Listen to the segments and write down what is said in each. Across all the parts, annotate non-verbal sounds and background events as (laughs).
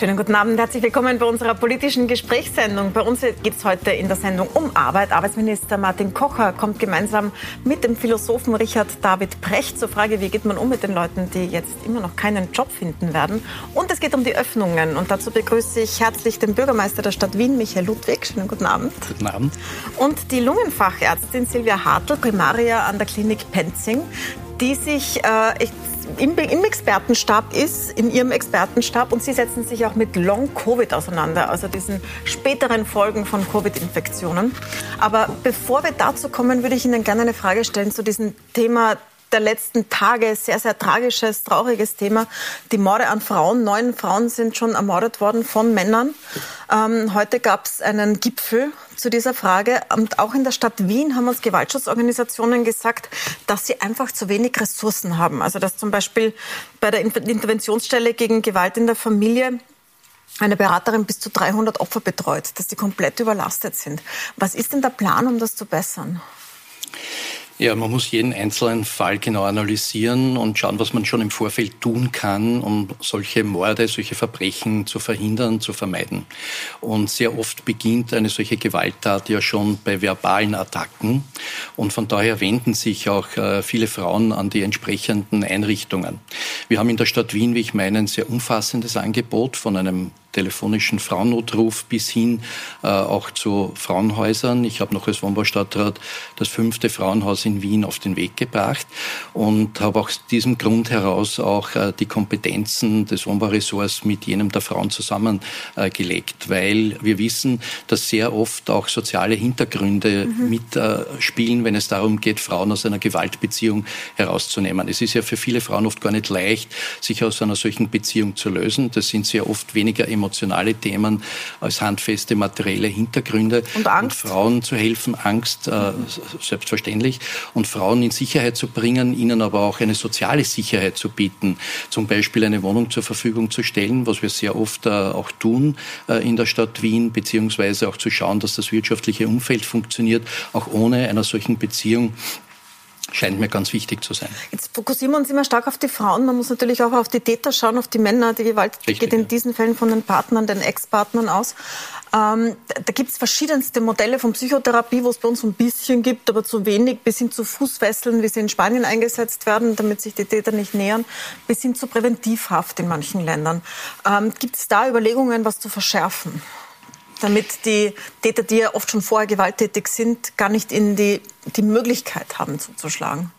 Schönen guten Abend, herzlich willkommen bei unserer politischen Gesprächssendung. Bei uns geht es heute in der Sendung um Arbeit. Arbeitsminister Martin Kocher kommt gemeinsam mit dem Philosophen Richard David Precht zur Frage, wie geht man um mit den Leuten, die jetzt immer noch keinen Job finden werden. Und es geht um die Öffnungen. Und dazu begrüße ich herzlich den Bürgermeister der Stadt Wien, Michael Ludwig. Schönen guten Abend. Guten Abend. Und die Lungenfachärztin Silvia Hartl, Primaria an der Klinik Penzing, die sich äh, im, im, Expertenstab ist, in Ihrem Expertenstab. Und Sie setzen sich auch mit Long-Covid auseinander, also diesen späteren Folgen von Covid-Infektionen. Aber bevor wir dazu kommen, würde ich Ihnen gerne eine Frage stellen zu diesem Thema der letzten Tage. Sehr, sehr tragisches, trauriges Thema. Die Morde an Frauen. Neun Frauen sind schon ermordet worden von Männern. Ähm, heute gab es einen Gipfel zu dieser Frage. Und auch in der Stadt Wien haben uns Gewaltschutzorganisationen gesagt, dass sie einfach zu wenig Ressourcen haben. Also dass zum Beispiel bei der Interventionsstelle gegen Gewalt in der Familie eine Beraterin bis zu 300 Opfer betreut, dass die komplett überlastet sind. Was ist denn der Plan, um das zu bessern? Ja, man muss jeden einzelnen Fall genau analysieren und schauen, was man schon im Vorfeld tun kann, um solche Morde, solche Verbrechen zu verhindern, zu vermeiden. Und sehr oft beginnt eine solche Gewalttat ja schon bei verbalen Attacken. Und von daher wenden sich auch äh, viele Frauen an die entsprechenden Einrichtungen. Wir haben in der Stadt Wien, wie ich meine, ein sehr umfassendes Angebot von einem telefonischen Frauennotruf bis hin äh, auch zu Frauenhäusern. Ich habe noch als Wohnbaustadtrat das fünfte Frauenhaus in Wien auf den Weg gebracht und habe aus diesem Grund heraus auch äh, die Kompetenzen des Wohnbauressorts mit jenem der Frauen zusammengelegt, äh, weil wir wissen, dass sehr oft auch soziale Hintergründe mhm. mitspielen, wenn es darum geht, Frauen aus einer Gewaltbeziehung herauszunehmen. Es ist ja für viele Frauen oft gar nicht leicht, sich aus einer solchen Beziehung zu lösen. Das sind sehr oft weniger emotionale Themen als handfeste materielle Hintergründe. Und Angst? Und Frauen zu helfen, Angst äh, selbstverständlich. Und Frauen in Sicherheit zu bringen, ihnen aber auch eine soziale Sicherheit zu bieten. Zum Beispiel eine Wohnung zur Verfügung zu stellen, was wir sehr oft äh, auch tun äh, in der Stadt Wien, beziehungsweise auch zu schauen, dass das wirtschaftliche Umfeld funktioniert, auch ohne einer solchen Beziehung scheint mir ganz wichtig zu sein. Jetzt fokussieren wir uns immer stark auf die Frauen. Man muss natürlich auch auf die Täter schauen, auf die Männer. Die Gewalt Richtig, geht in ja. diesen Fällen von den Partnern, den Ex-Partnern aus. Ähm, da gibt es verschiedenste Modelle von Psychotherapie, wo es bei uns ein bisschen gibt, aber zu wenig, bis hin zu Fußfesseln, wie sie in Spanien eingesetzt werden, damit sich die Täter nicht nähern, bis hin zu Präventivhaft in manchen Ländern. Ähm, gibt es da Überlegungen, was zu verschärfen? Damit die Täter, die ja oft schon vorher gewalttätig sind, gar nicht in die, die Möglichkeit haben zuzuschlagen.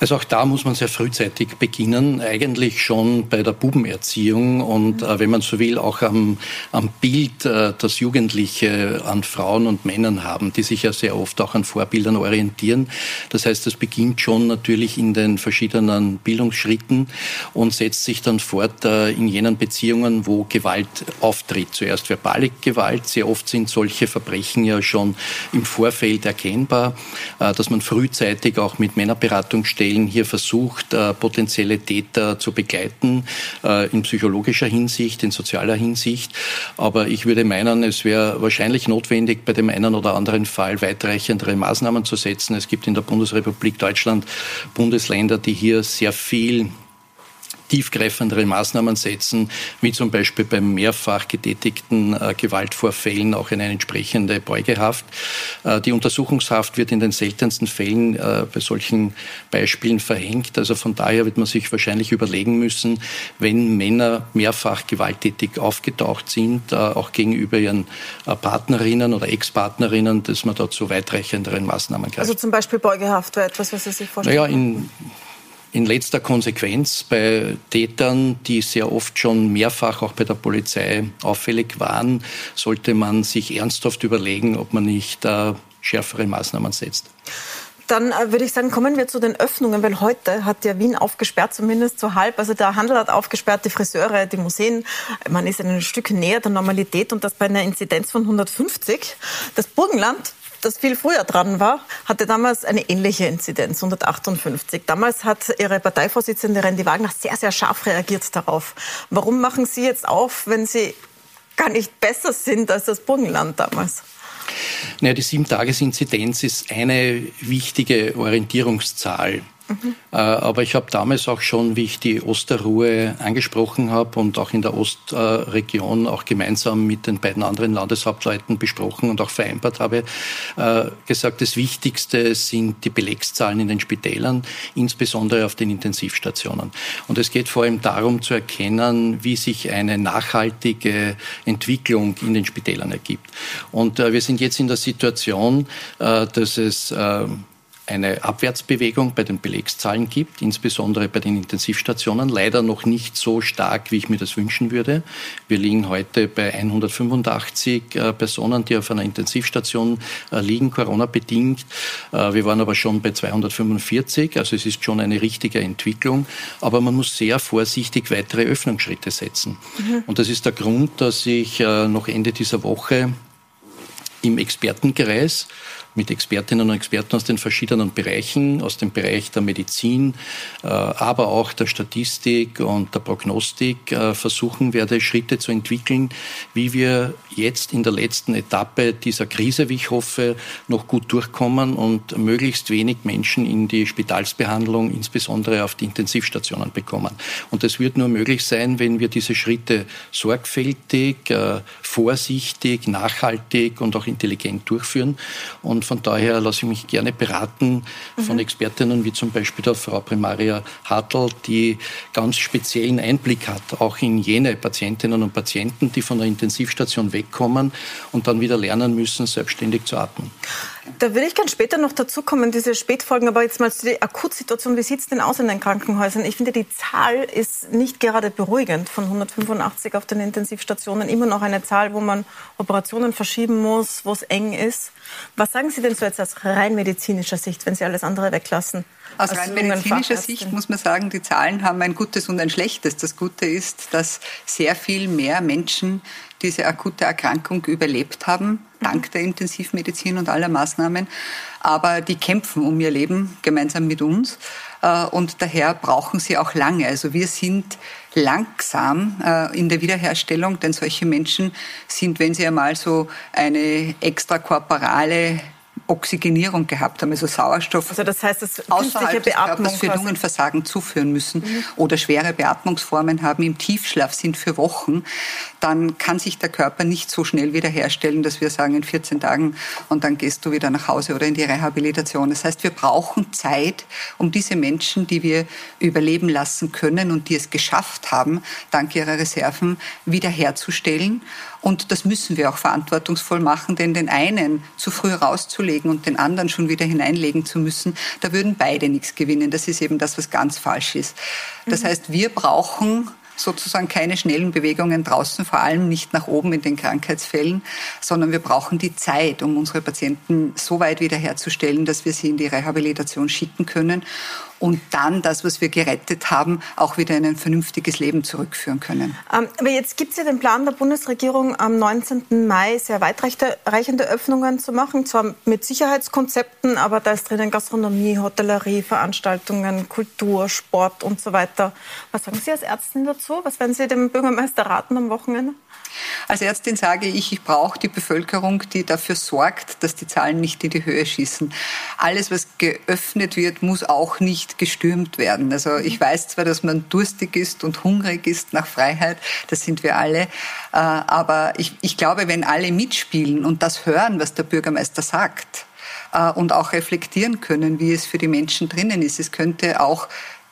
Also auch da muss man sehr frühzeitig beginnen, eigentlich schon bei der Bubenerziehung und äh, wenn man so will, auch am, am Bild, äh, das Jugendliche an Frauen und Männern haben, die sich ja sehr oft auch an Vorbildern orientieren. Das heißt, das beginnt schon natürlich in den verschiedenen Bildungsschritten und setzt sich dann fort äh, in jenen Beziehungen, wo Gewalt auftritt. Zuerst verbale Gewalt, sehr oft sind solche Verbrechen ja schon im Vorfeld erkennbar, äh, dass man frühzeitig auch mit Männerberatern Beratungsstellen hier versucht, äh, potenzielle Täter zu begleiten, äh, in psychologischer Hinsicht, in sozialer Hinsicht. Aber ich würde meinen, es wäre wahrscheinlich notwendig, bei dem einen oder anderen Fall weitreichendere Maßnahmen zu setzen. Es gibt in der Bundesrepublik Deutschland Bundesländer, die hier sehr viel tiefgreifendere Maßnahmen setzen, wie zum Beispiel beim mehrfach getätigten äh, Gewaltvorfällen auch eine entsprechende Beugehaft. Äh, die Untersuchungshaft wird in den seltensten Fällen äh, bei solchen Beispielen verhängt. Also von daher wird man sich wahrscheinlich überlegen müssen, wenn Männer mehrfach gewalttätig aufgetaucht sind, äh, auch gegenüber ihren äh, Partnerinnen oder Ex-Partnerinnen, dass man da zu weitreichenderen Maßnahmen greift. Also zum Beispiel Beugehaft wäre etwas, was Sie sich vorstellen? Naja, in in letzter Konsequenz bei Tätern, die sehr oft schon mehrfach auch bei der Polizei auffällig waren, sollte man sich ernsthaft überlegen, ob man nicht äh, schärfere Maßnahmen setzt. Dann äh, würde ich sagen, kommen wir zu den Öffnungen, weil heute hat ja Wien aufgesperrt, zumindest so halb. Also der Handel hat aufgesperrt, die Friseure, die Museen. Man ist ein Stück näher der Normalität und das bei einer Inzidenz von 150. Das Burgenland das viel früher dran war, hatte damals eine ähnliche Inzidenz, 158. Damals hat Ihre Parteivorsitzende Randy Wagner sehr, sehr scharf reagiert darauf. Warum machen Sie jetzt auf, wenn Sie gar nicht besser sind als das Burgenland damals? Naja, die Sieben-Tages-Inzidenz ist eine wichtige Orientierungszahl. Mhm. Aber ich habe damals auch schon, wie ich die Osterruhe angesprochen habe und auch in der Ostregion auch gemeinsam mit den beiden anderen Landeshauptleuten besprochen und auch vereinbart habe, äh, gesagt, das Wichtigste sind die Belegszahlen in den Spitälern, insbesondere auf den Intensivstationen. Und es geht vor allem darum zu erkennen, wie sich eine nachhaltige Entwicklung in den Spitälern ergibt. Und äh, wir sind jetzt in der Situation, dass es eine Abwärtsbewegung bei den Belegszahlen gibt, insbesondere bei den Intensivstationen. Leider noch nicht so stark, wie ich mir das wünschen würde. Wir liegen heute bei 185 äh, Personen, die auf einer Intensivstation äh, liegen, Corona-bedingt. Äh, wir waren aber schon bei 245, also es ist schon eine richtige Entwicklung. Aber man muss sehr vorsichtig weitere Öffnungsschritte setzen. Mhm. Und das ist der Grund, dass ich noch Ende dieser Woche im Expertenkreis mit Expertinnen und Experten aus den verschiedenen Bereichen, aus dem Bereich der Medizin, äh, aber auch der Statistik und der Prognostik äh, versuchen werde, Schritte zu entwickeln, wie wir jetzt in der letzten Etappe dieser Krise, wie ich hoffe, noch gut durchkommen und möglichst wenig Menschen in die Spitalsbehandlung, insbesondere auf die Intensivstationen bekommen. Und das wird nur möglich sein, wenn wir diese Schritte sorgfältig, äh, vorsichtig, nachhaltig und auch intelligent durchführen. Und und von daher lasse ich mich gerne beraten von mhm. Expertinnen wie zum Beispiel der Frau Primaria Hartl, die ganz speziellen Einblick hat, auch in jene Patientinnen und Patienten, die von der Intensivstation wegkommen und dann wieder lernen müssen, selbstständig zu atmen. Da würde ich ganz später noch dazu kommen, diese Spätfolgen, aber jetzt mal zu der Akutsituation. Wie sieht es denn aus in den Krankenhäusern? Ich finde, die Zahl ist nicht gerade beruhigend von 185 auf den Intensivstationen. Immer noch eine Zahl, wo man Operationen verschieben muss, wo es eng ist. Was sagen Sie denn so jetzt aus rein medizinischer Sicht, wenn Sie alles andere weglassen? Aus rein medizinischer Sicht muss man sagen, die Zahlen haben ein gutes und ein schlechtes. Das Gute ist, dass sehr viel mehr Menschen diese akute Erkrankung überlebt haben, dank der Intensivmedizin und aller Maßnahmen. Aber die kämpfen um ihr Leben gemeinsam mit uns. Äh, und daher brauchen sie auch lange. Also wir sind langsam äh, in der Wiederherstellung, denn solche Menschen sind, wenn sie einmal so eine extrakorporale Oxygenierung gehabt haben, also Sauerstoff also das heißt, das außerhalb des Körpers für Lungenversagen zuführen müssen mhm. oder schwere Beatmungsformen haben, im Tiefschlaf sind für Wochen, dann kann sich der Körper nicht so schnell wiederherstellen, dass wir sagen in 14 Tagen und dann gehst du wieder nach Hause oder in die Rehabilitation. Das heißt, wir brauchen Zeit, um diese Menschen, die wir überleben lassen können und die es geschafft haben, dank ihrer Reserven wiederherzustellen. Und das müssen wir auch verantwortungsvoll machen, denn den einen zu früh rauszulegen und den anderen schon wieder hineinlegen zu müssen, da würden beide nichts gewinnen. Das ist eben das, was ganz falsch ist. Das mhm. heißt, wir brauchen sozusagen keine schnellen Bewegungen draußen, vor allem nicht nach oben in den Krankheitsfällen, sondern wir brauchen die Zeit, um unsere Patienten so weit wiederherzustellen, dass wir sie in die Rehabilitation schicken können und dann das, was wir gerettet haben, auch wieder in ein vernünftiges Leben zurückführen können. Ähm, aber jetzt gibt es ja den Plan der Bundesregierung, am 19. Mai sehr weitreichende Öffnungen zu machen, zwar mit Sicherheitskonzepten, aber da ist drinnen Gastronomie, Hotellerie, Veranstaltungen, Kultur, Sport und so weiter. Was sagen Sie als Ärztin dazu? Was werden Sie dem Bürgermeister raten am Wochenende? Als Ärztin sage ich, ich brauche die Bevölkerung, die dafür sorgt, dass die Zahlen nicht in die Höhe schießen. Alles, was geöffnet wird, muss auch nicht gestürmt werden. Also ich mhm. weiß zwar, dass man durstig ist und hungrig ist nach Freiheit, das sind wir alle, äh, aber ich, ich glaube, wenn alle mitspielen und das hören, was der Bürgermeister sagt, äh, und auch reflektieren können, wie es für die Menschen drinnen ist. Es könnte auch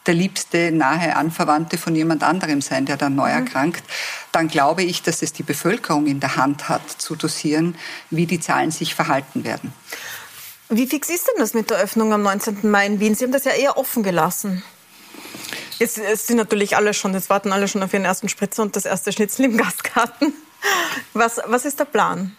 der liebste nahe Anverwandte von jemand anderem sein, der dann neu mhm. erkrankt, dann glaube ich, dass es die Bevölkerung in der Hand hat, zu dosieren, wie die Zahlen sich verhalten werden. Wie fix ist denn das mit der Öffnung am 19. Mai in Wien? Sie haben das ja eher offen gelassen. Jetzt, jetzt sind natürlich alle schon, jetzt warten alle schon auf ihren ersten Spritzer und das erste Schnitzel im (laughs) Gastgarten. Was, was ist der Plan?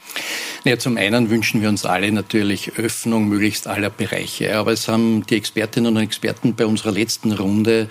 Ja, zum einen wünschen wir uns alle natürlich Öffnung möglichst aller Bereiche. Aber es haben die Expertinnen und Experten bei unserer letzten Runde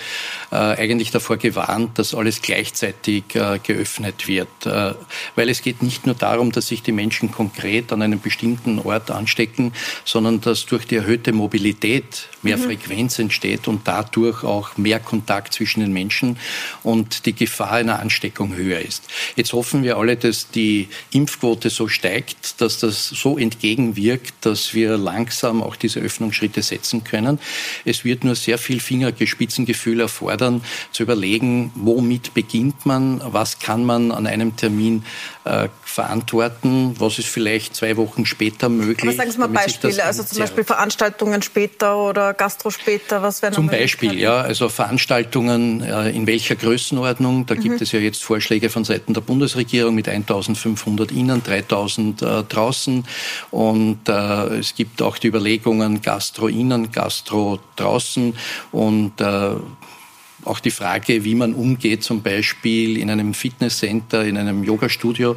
äh, eigentlich davor gewarnt, dass alles gleichzeitig äh, geöffnet wird. Äh, weil es geht nicht nur darum, dass sich die Menschen konkret an einem bestimmten Ort anstecken, sondern dass durch die erhöhte Mobilität mehr mhm. Frequenz entsteht und dadurch auch mehr Kontakt zwischen den Menschen und die Gefahr einer Ansteckung höher ist. Jetzt hoffen wir alle, dass die Impfquote so steigt, dass das so entgegenwirkt, dass wir langsam auch diese Öffnungsschritte setzen können. Es wird nur sehr viel Fingergespitzengefühl erfordern, zu überlegen, womit beginnt man, was kann man an einem Termin äh, verantworten, was ist vielleicht zwei Wochen später möglich. Aber sagen Sie mal Beispiele, also zum Beispiel Veranstaltungen später oder Gastro später, was wären Zum Beispiel, ja, also Veranstaltungen äh, in welcher Größenordnung, da mhm. gibt es ja jetzt Vorschläge von Seiten der Bundesregierung mit 1500 innen, 3000 äh, draußen. Und äh, es gibt auch die Überlegungen Gastro innen, Gastro draußen und äh, auch die Frage, wie man umgeht, zum Beispiel in einem Fitnesscenter, in einem Yogastudio,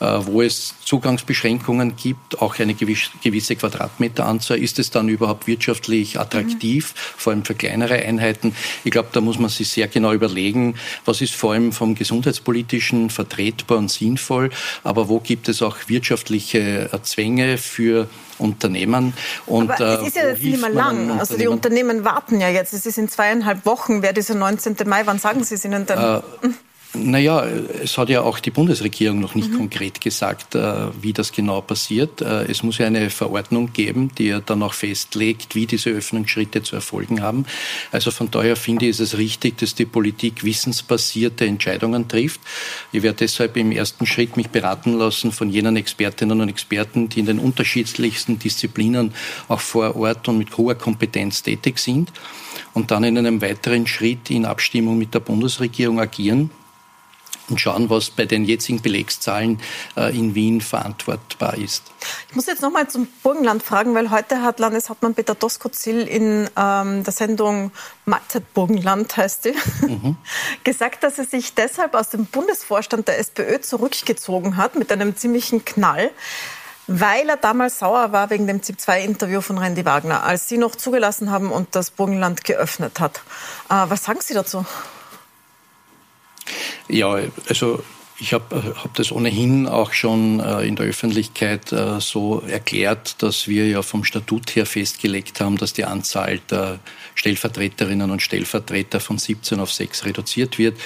äh, wo es Zugangsbeschränkungen gibt, auch eine gewisse Quadratmeteranzahl. Ist es dann überhaupt wirtschaftlich attraktiv, mhm. vor allem für kleinere Einheiten? Ich glaube, da muss man sich sehr genau überlegen, was ist vor allem vom gesundheitspolitischen vertretbar und sinnvoll, aber wo gibt es auch wirtschaftliche Zwänge für Unternehmen. Und, Aber es ist ja jetzt nicht mehr lang. Also die Unternehmen warten ja jetzt. Es ist in zweieinhalb Wochen. Wer dieser 19. Mai, wann sagen Sie es ihnen denn? Äh, naja, es hat ja auch die Bundesregierung noch nicht mhm. konkret gesagt, äh, wie das genau passiert. Äh, es muss ja eine Verordnung geben, die ja dann auch festlegt, wie diese Öffnungsschritte zu erfolgen haben. Also von daher finde ich es richtig, dass die Politik wissensbasierte Entscheidungen trifft. Ich werde deshalb im ersten Schritt mich beraten lassen von jenen Expertinnen und Experten, die in den unterschiedlichsten Disziplinen auch vor Ort und mit hoher Kompetenz tätig sind und dann in einem weiteren Schritt in Abstimmung mit der Bundesregierung agieren und schauen, was bei den jetzigen Belegszahlen äh, in Wien verantwortbar ist. Ich muss jetzt noch mal zum Burgenland fragen, weil heute hat Landeshauptmann Peter Doskozil in ähm, der Sendung Mahlzeit Burgenland, heißt die, mhm. (laughs) gesagt, dass er sich deshalb aus dem Bundesvorstand der SPÖ zurückgezogen hat mit einem ziemlichen Knall weil er damals sauer war wegen dem ZIP-2-Interview von Randy Wagner, als Sie noch zugelassen haben und das Burgenland geöffnet hat. Äh, was sagen Sie dazu? Ja, also ich habe hab das ohnehin auch schon äh, in der Öffentlichkeit äh, so erklärt, dass wir ja vom Statut her festgelegt haben, dass die Anzahl der Stellvertreterinnen und Stellvertreter von 17 auf 6 reduziert wird.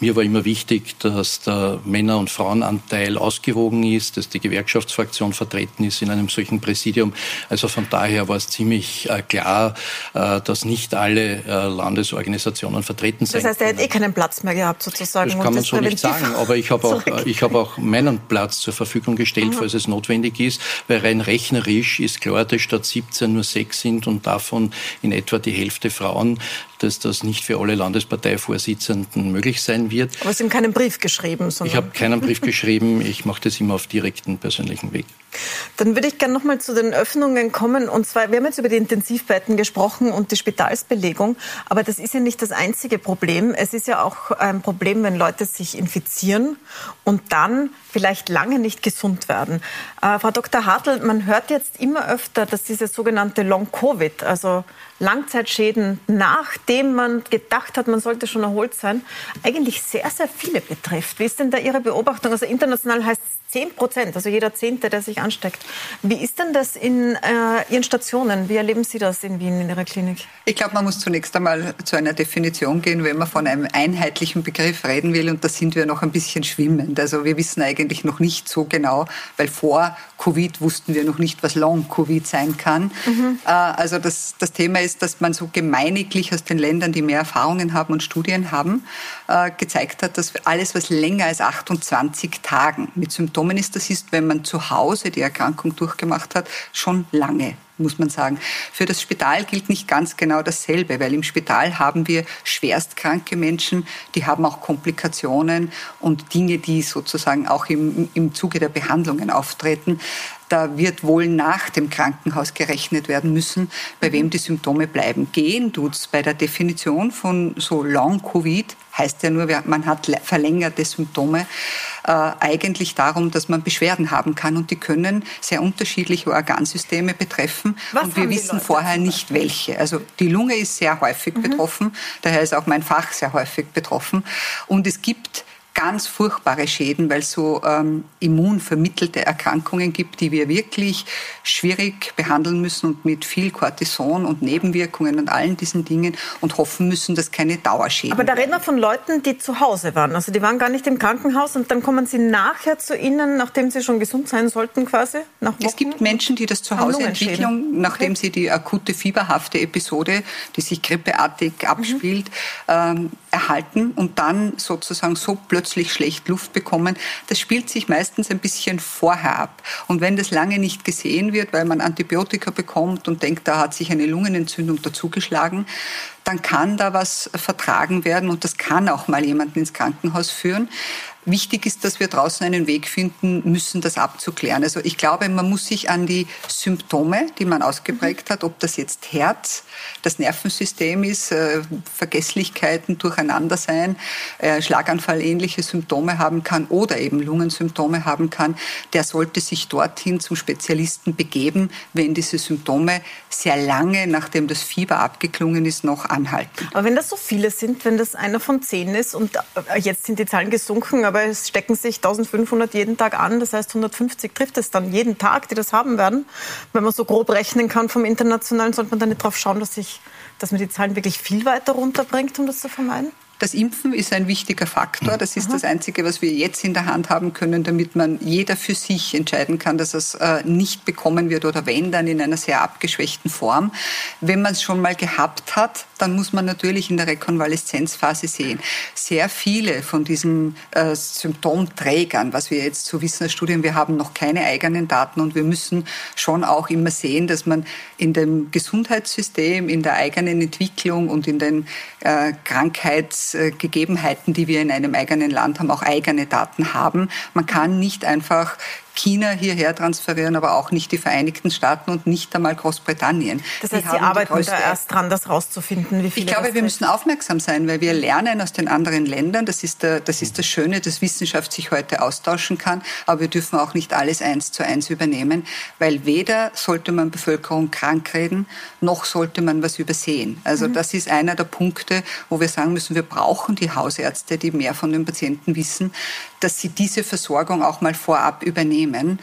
Mir war immer wichtig, dass der Männer- und Frauenanteil ausgewogen ist, dass die Gewerkschaftsfraktion vertreten ist in einem solchen Präsidium. Also von daher war es ziemlich äh, klar, äh, dass nicht alle äh, Landesorganisationen vertreten sind. Das heißt, er hätte eh keinen Platz mehr gehabt sozusagen. Das kann man so nicht sagen, aber ich habe auch, (laughs) ich habe auch meinen Platz zur Verfügung gestellt, falls es notwendig ist, weil rein rechnerisch ist klar, dass statt 17 nur sechs sind und davon in etwa die Hälfte Frauen dass das nicht für alle Landesparteivorsitzenden möglich sein wird. Aber Sie haben keinen Brief geschrieben? Sondern ich habe keinen Brief geschrieben. Ich mache das immer auf direkten persönlichen Weg. Dann würde ich gerne noch mal zu den Öffnungen kommen. Und zwar, wir haben jetzt über die Intensivbetten gesprochen und die Spitalsbelegung. Aber das ist ja nicht das einzige Problem. Es ist ja auch ein Problem, wenn Leute sich infizieren und dann vielleicht lange nicht gesund werden. Äh, Frau Dr. Hartl, man hört jetzt immer öfter, dass diese sogenannte Long-Covid, also Langzeitschäden, nachdem man gedacht hat, man sollte schon erholt sein, eigentlich sehr, sehr viele betrifft. Wie ist denn da Ihre Beobachtung? Also international heißt es 10 Prozent, also jeder Zehnte, der sich ansteckt. Wie ist denn das in äh, Ihren Stationen? Wie erleben Sie das in Wien in Ihrer Klinik? Ich glaube, man muss zunächst einmal zu einer Definition gehen, wenn man von einem einheitlichen Begriff reden will. Und da sind wir noch ein bisschen schwimmend. Also wir wissen eigentlich noch nicht so genau, weil vor Covid wussten wir noch nicht, was Long-Covid sein kann. Mhm. Äh, also das, das Thema ist, dass man so gemeiniglich aus den Ländern, die mehr Erfahrungen haben und Studien haben, äh, gezeigt hat, dass alles, was länger als 28 Tagen mit Symptomen ist, das ist, wenn man zu Hause die Erkrankung durchgemacht hat, schon lange muss man sagen. Für das Spital gilt nicht ganz genau dasselbe, weil im Spital haben wir schwerstkranke Menschen, die haben auch Komplikationen und Dinge, die sozusagen auch im, im Zuge der Behandlungen auftreten. Da wird wohl nach dem Krankenhaus gerechnet werden müssen, bei wem die Symptome bleiben. Gehen tut's bei der Definition von so Long-Covid, heißt ja nur, man hat verlängerte Symptome, äh, eigentlich darum, dass man Beschwerden haben kann und die können sehr unterschiedliche Organsysteme betreffen Was und wir wissen vorher nicht welche. Also die Lunge ist sehr häufig mhm. betroffen, daher ist auch mein Fach sehr häufig betroffen und es gibt ganz furchtbare Schäden, weil es so ähm, immunvermittelte Erkrankungen gibt, die wir wirklich schwierig behandeln müssen und mit viel Cortison und Nebenwirkungen und allen diesen Dingen und hoffen müssen, dass keine Dauerschäden. Aber da reden wir von Leuten, die zu Hause waren. Also die waren gar nicht im Krankenhaus und dann kommen sie nachher zu Ihnen, nachdem sie schon gesund sein sollten quasi? Nach Wochen? Es gibt Menschen, die das zu Hause entwickeln, nachdem okay. sie die akute fieberhafte Episode, die sich grippeartig abspielt, mhm. ähm, erhalten und dann sozusagen so plötzlich schlecht Luft bekommen. Das spielt sich meistens ein bisschen vorher ab. Und wenn das lange nicht gesehen wird, weil man Antibiotika bekommt und denkt, da hat sich eine Lungenentzündung dazugeschlagen, dann kann da was vertragen werden und das kann auch mal jemanden ins Krankenhaus führen. Wichtig ist, dass wir draußen einen Weg finden müssen, das abzuklären. Also ich glaube, man muss sich an die Symptome, die man ausgeprägt hat, ob das jetzt Herz, das Nervensystem ist, äh, Vergesslichkeiten, Durcheinandersein, äh, Schlaganfall ähnliche Symptome haben kann oder eben Lungensymptome haben kann, der sollte sich dorthin zum Spezialisten begeben, wenn diese Symptome sehr lange, nachdem das Fieber abgeklungen ist, noch anhalten. Aber wenn das so viele sind, wenn das einer von zehn ist und äh, jetzt sind die Zahlen gesunken, aber es stecken sich 1500 jeden Tag an. Das heißt, 150 trifft es dann jeden Tag, die das haben werden. Wenn man so grob rechnen kann vom Internationalen, sollte man dann nicht darauf schauen, dass, sich, dass man die Zahlen wirklich viel weiter runterbringt, um das zu vermeiden? Das Impfen ist ein wichtiger Faktor. Das ist Aha. das Einzige, was wir jetzt in der Hand haben können, damit man jeder für sich entscheiden kann, dass es äh, nicht bekommen wird oder wenn, dann in einer sehr abgeschwächten Form. Wenn man es schon mal gehabt hat, dann muss man natürlich in der Rekonvaleszenzphase sehen. Sehr viele von diesen äh, Symptomträgern, was wir jetzt so wissen als Studien, wir haben noch keine eigenen Daten und wir müssen schon auch immer sehen, dass man in dem Gesundheitssystem, in der eigenen Entwicklung und in den äh, Krankheits Gegebenheiten, die wir in einem eigenen Land haben, auch eigene Daten haben. Man kann nicht einfach China hierher transferieren, aber auch nicht die Vereinigten Staaten und nicht einmal Großbritannien. Das heißt, Sie arbeiten da erst dran, das rauszufinden, wie viele Ich glaube, wir müssen aufmerksam sein, weil wir lernen aus den anderen Ländern. Das ist, der, das ist das Schöne, dass Wissenschaft sich heute austauschen kann. Aber wir dürfen auch nicht alles eins zu eins übernehmen, weil weder sollte man Bevölkerung krank reden, noch sollte man was übersehen. Also mhm. das ist einer der Punkte, wo wir sagen müssen, wir brauchen die Hausärzte, die mehr von den Patienten wissen, dass sie diese Versorgung auch mal vorab übernehmen.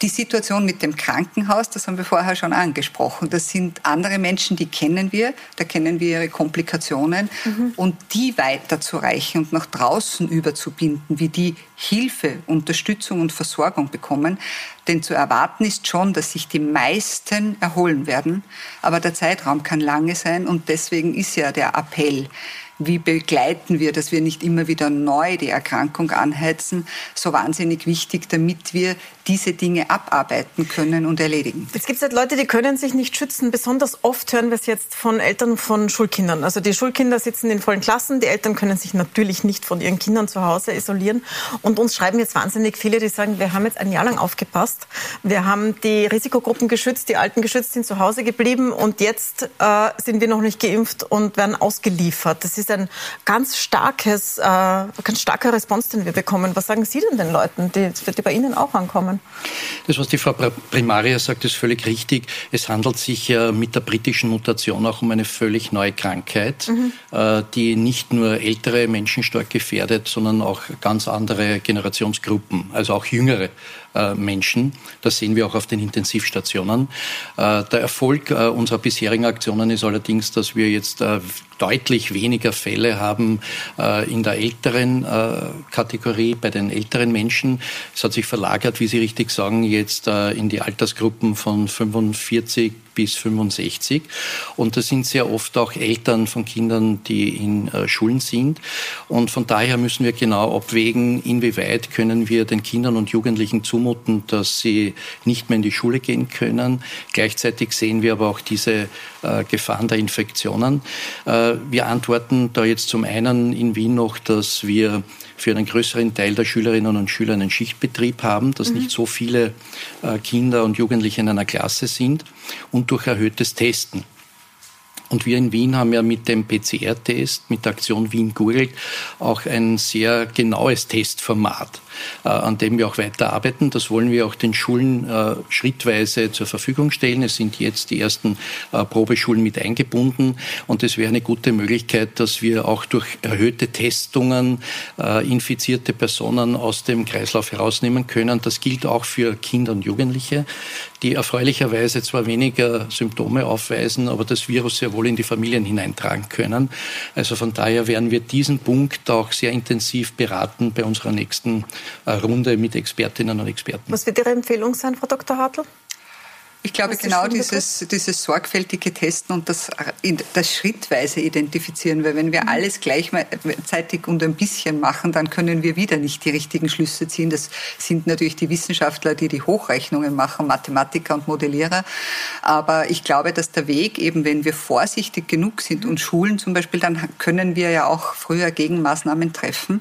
Die Situation mit dem Krankenhaus, das haben wir vorher schon angesprochen. Das sind andere Menschen, die kennen wir, da kennen wir ihre Komplikationen. Mhm. Und die weiterzureichen und nach draußen überzubinden, wie die Hilfe, Unterstützung und Versorgung bekommen. Denn zu erwarten ist schon, dass sich die meisten erholen werden. Aber der Zeitraum kann lange sein und deswegen ist ja der Appell, wie begleiten wir, dass wir nicht immer wieder neu die Erkrankung anheizen, so wahnsinnig wichtig, damit wir diese Dinge abarbeiten können und erledigen. Es gibt halt Leute, die können sich nicht schützen. Besonders oft hören wir es jetzt von Eltern von Schulkindern. Also die Schulkinder sitzen in vollen Klassen, die Eltern können sich natürlich nicht von ihren Kindern zu Hause isolieren. Und uns schreiben jetzt wahnsinnig viele, die sagen, wir haben jetzt ein Jahr lang aufgepasst. Wir haben die Risikogruppen geschützt, die Alten geschützt, sind zu Hause geblieben und jetzt äh, sind wir noch nicht geimpft und werden ausgeliefert. Das ist ein ganz starkes, äh, ganz starker Response, den wir bekommen. Was sagen Sie denn den Leuten, die, die bei Ihnen auch ankommen? Das, was die Frau Primaria sagt, ist völlig richtig. Es handelt sich ja mit der britischen Mutation auch um eine völlig neue Krankheit, mhm. äh, die nicht nur ältere Menschen stark gefährdet, sondern auch ganz andere Generationsgruppen, also auch jüngere äh, Menschen. Das sehen wir auch auf den Intensivstationen. Äh, der Erfolg unserer bisherigen Aktionen ist allerdings, dass wir jetzt deutlich weniger Fälle haben in der älteren Kategorie, bei den älteren Menschen. Es hat sich verlagert, wie Sie richtig sagen, jetzt in die Altersgruppen von 45 bis 65. Und das sind sehr oft auch Eltern von Kindern, die in äh, Schulen sind. Und von daher müssen wir genau abwägen, inwieweit können wir den Kindern und Jugendlichen zumuten, dass sie nicht mehr in die Schule gehen können. Gleichzeitig sehen wir aber auch diese äh, Gefahren der Infektionen. Äh, wir antworten da jetzt zum einen in Wien noch, dass wir für einen größeren Teil der Schülerinnen und Schüler einen Schichtbetrieb haben, dass mhm. nicht so viele äh, Kinder und Jugendliche in einer Klasse sind und durch erhöhtes Testen. Und wir in Wien haben ja mit dem PCR-Test, mit der Aktion Wien googelt, auch ein sehr genaues Testformat. Äh, an dem wir auch weiter arbeiten. Das wollen wir auch den Schulen äh, schrittweise zur Verfügung stellen. Es sind jetzt die ersten äh, Probeschulen mit eingebunden und es wäre eine gute Möglichkeit, dass wir auch durch erhöhte Testungen infizierte Personen aus dem Kreislauf herausnehmen können. Das gilt auch für Kinder und Jugendliche, die erfreulicherweise zwar weniger Symptome aufweisen, aber das Virus sehr wohl in die Familien hineintragen können. Also von daher werden wir diesen Punkt auch sehr intensiv beraten bei unserer nächsten Runde mit Expertinnen und Experten. Was wird Ihre Empfehlung sein, Frau Dr. Hartl? Ich glaube, genau dieses, dieses sorgfältige Testen und das, das schrittweise identifizieren, weil wenn wir mhm. alles gleichzeitig und ein bisschen machen, dann können wir wieder nicht die richtigen Schlüsse ziehen. Das sind natürlich die Wissenschaftler, die die Hochrechnungen machen, Mathematiker und Modellierer. Aber ich glaube, dass der Weg eben, wenn wir vorsichtig genug sind und Schulen zum Beispiel, dann können wir ja auch früher Gegenmaßnahmen treffen.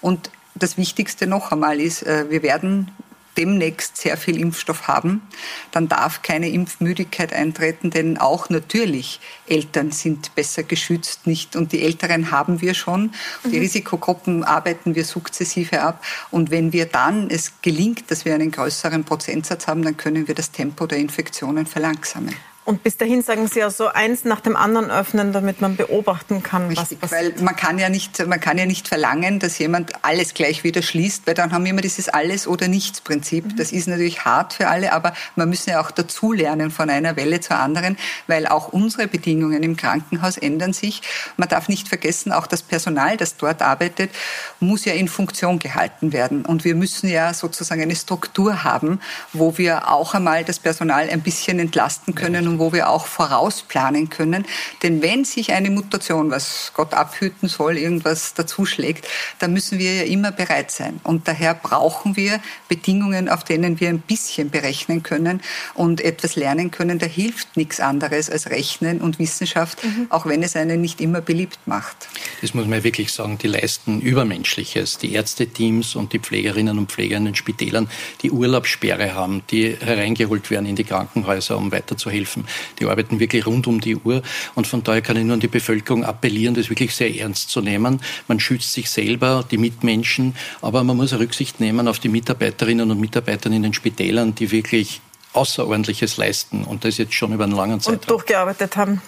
Und das Wichtigste noch einmal ist, äh, wir werden demnächst sehr viel Impfstoff haben, dann darf keine Impfmüdigkeit eintreten, denn auch natürlich Eltern sind besser geschützt, nicht und die Älteren haben wir schon. Die mhm. Risikogruppen arbeiten wir sukzessive ab und wenn wir dann es gelingt, dass wir einen größeren Prozentsatz haben, dann können wir das Tempo der Infektionen verlangsamen. Und bis dahin sagen Sie also eins nach dem anderen öffnen, damit man beobachten kann, Richtig, was passiert. Weil man kann ja nicht, man kann ja nicht verlangen, dass jemand alles gleich wieder schließt, weil dann haben wir immer dieses Alles- oder Nichts-Prinzip. Mhm. Das ist natürlich hart für alle, aber man muss ja auch dazulernen von einer Welle zur anderen, weil auch unsere Bedingungen im Krankenhaus ändern sich. Man darf nicht vergessen, auch das Personal, das dort arbeitet, muss ja in Funktion gehalten werden. Und wir müssen ja sozusagen eine Struktur haben, wo wir auch einmal das Personal ein bisschen entlasten können und wo wir auch vorausplanen können. Denn wenn sich eine Mutation, was Gott abhüten soll, irgendwas dazuschlägt, dann müssen wir ja immer bereit sein. Und daher brauchen wir Bedingungen, auf denen wir ein bisschen berechnen können und etwas lernen können. Da hilft nichts anderes als Rechnen und Wissenschaft, mhm. auch wenn es einen nicht immer beliebt macht. Das muss man wirklich sagen, die leisten Übermenschliches. Die Ärzteteams und die Pflegerinnen und Pfleger in den Spitälern, die Urlaubssperre haben, die hereingeholt werden in die Krankenhäuser, um weiterzuhelfen helfen. Die arbeiten wirklich rund um die Uhr. Und von daher kann ich nur an die Bevölkerung appellieren, das wirklich sehr ernst zu nehmen. Man schützt sich selber, die Mitmenschen, aber man muss Rücksicht nehmen auf die Mitarbeiterinnen und Mitarbeiter in den Spitälern, die wirklich Außerordentliches leisten und das jetzt schon über einen langen Zeitraum. Und durchgearbeitet haben.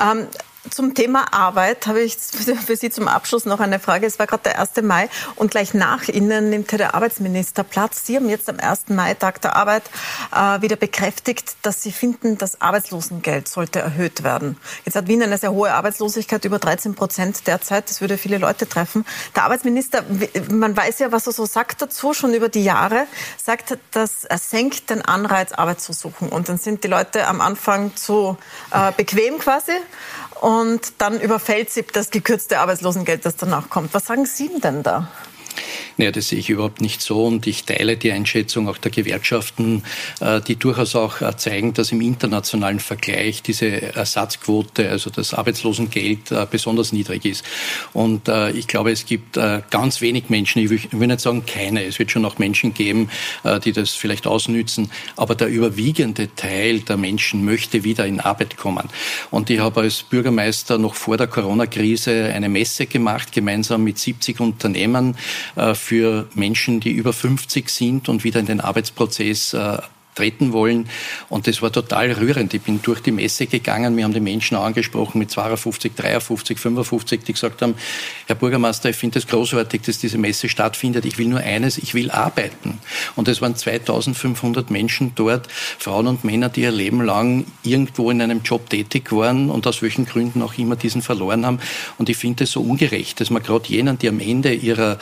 Ähm, zum Thema Arbeit habe ich für Sie zum Abschluss noch eine Frage. Es war gerade der 1. Mai und gleich nach Ihnen nimmt der Arbeitsminister Platz. Sie haben jetzt am 1. Mai, Tag der Arbeit, äh, wieder bekräftigt, dass Sie finden, das Arbeitslosengeld sollte erhöht werden. Jetzt hat Wien eine sehr hohe Arbeitslosigkeit, über 13 Prozent derzeit. Das würde viele Leute treffen. Der Arbeitsminister, man weiß ja, was er so sagt dazu, schon über die Jahre, sagt, dass er senkt den Anreiz, Arbeit zu suchen. Und dann sind die Leute am Anfang zu äh, bequem quasi und dann überfällt sie das gekürzte Arbeitslosengeld, das danach kommt. Was sagen Sie denn da? Naja, das sehe ich überhaupt nicht so und ich teile die Einschätzung auch der Gewerkschaften, äh, die durchaus auch äh, zeigen, dass im internationalen Vergleich diese Ersatzquote, also das Arbeitslosengeld, äh, besonders niedrig ist. Und ich glaube, es gibt ganz wenig Menschen, ich will nicht sagen keine, es wird schon auch Menschen geben, die das vielleicht ausnützen, aber der überwiegende Teil der Menschen möchte wieder in Arbeit kommen. Und ich habe als Bürgermeister noch vor der Corona-Krise eine Messe gemacht, gemeinsam mit 70 Unternehmen für Menschen, die über 50 sind und wieder in den Arbeitsprozess äh, treten wollen. Und das war total rührend. Ich bin durch die Messe gegangen. Wir haben die Menschen angesprochen mit 52, 53, 55, die gesagt haben, Herr Bürgermeister, ich finde es großartig, dass diese Messe stattfindet. Ich will nur eines, ich will arbeiten. Und es waren 2500 Menschen dort, Frauen und Männer, die ihr Leben lang irgendwo in einem Job tätig waren und aus welchen Gründen auch immer diesen verloren haben. Und ich finde es so ungerecht, dass man gerade jenen, die am Ende ihrer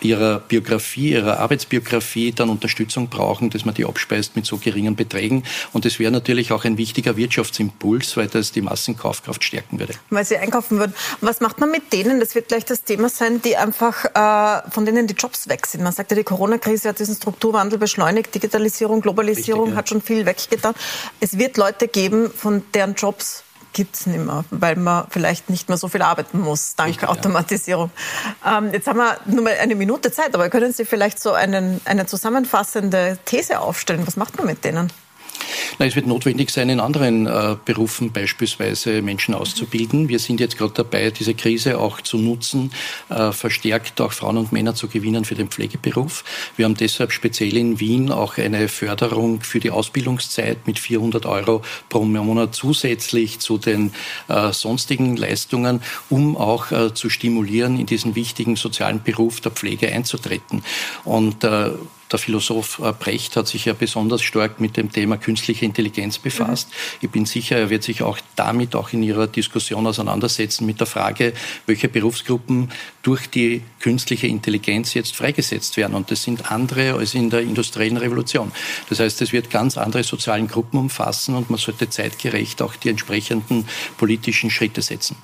ihrer Biografie, ihrer Arbeitsbiografie dann Unterstützung brauchen, dass man die abspeist mit so geringen Beträgen. Und das wäre natürlich auch ein wichtiger Wirtschaftsimpuls, weil das die Massenkaufkraft stärken würde. Weil sie einkaufen würden. Was macht man mit denen? Das wird gleich das Thema sein, die einfach, äh, von denen die Jobs weg sind. Man sagt ja, die Corona-Krise hat diesen Strukturwandel beschleunigt. Digitalisierung, Globalisierung Richtig, ja. hat schon viel weggetan. Es wird Leute geben, von deren Jobs gibt es nicht mehr, weil man vielleicht nicht mehr so viel arbeiten muss, dank Richtig, Automatisierung. Ja. Ähm, jetzt haben wir nur mal eine Minute Zeit, aber können Sie vielleicht so einen, eine zusammenfassende These aufstellen? Was macht man mit denen? Na, es wird notwendig sein, in anderen äh, Berufen beispielsweise Menschen auszubilden. Wir sind jetzt gerade dabei, diese Krise auch zu nutzen, äh, verstärkt auch Frauen und Männer zu gewinnen für den Pflegeberuf. Wir haben deshalb speziell in Wien auch eine Förderung für die Ausbildungszeit mit 400 Euro pro Monat zusätzlich zu den äh, sonstigen Leistungen, um auch äh, zu stimulieren, in diesen wichtigen sozialen Beruf der Pflege einzutreten. Und äh, der Philosoph äh, Brecht hat sich ja besonders stark mit dem Thema künstliche Intelligenz befasst. Mhm. Ich bin sicher, er wird sich auch damit auch in Ihrer Diskussion auseinandersetzen mit der Frage, welche Berufsgruppen durch die künstliche Intelligenz jetzt freigesetzt werden. Und das sind andere als in der industriellen Revolution. Das heißt, es wird ganz andere sozialen Gruppen umfassen und man sollte zeitgerecht auch die entsprechenden politischen Schritte setzen.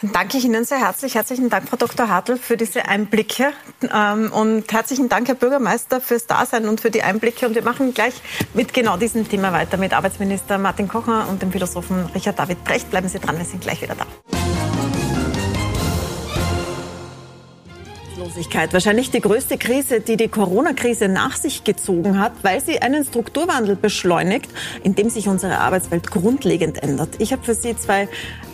Dann danke ich Ihnen sehr herzlich. Herzlichen Dank, Frau Dr. Hartl, für diese Einblicke. Ähm, und herzlichen Dank, Herr Bürgermeister, fürs Dasein und für die Einblicke. Und wir machen gleich mit genau diesem Thema weiter mit Arbeitsminister Martin Kocher und dem Philosophen Richard David Brecht. Bleiben Sie dran, wir sind gleich wieder da. Arbeitslosigkeit. Wahrscheinlich die größte Krise, die die Corona-Krise nach sich gezogen hat, weil sie einen Strukturwandel beschleunigt, in dem sich unsere Arbeitswelt grundlegend ändert. Ich habe für Sie zwei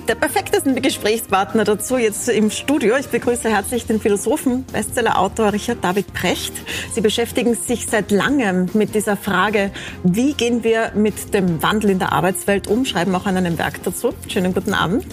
der perfektesten Gesprächspartner dazu jetzt im Studio. Ich begrüße herzlich den Philosophen, Bestsellerautor Richard David Precht. Sie beschäftigen sich seit langem mit dieser Frage, wie gehen wir mit dem Wandel in der Arbeitswelt um, schreiben auch an einem Werk dazu. Schönen guten Abend.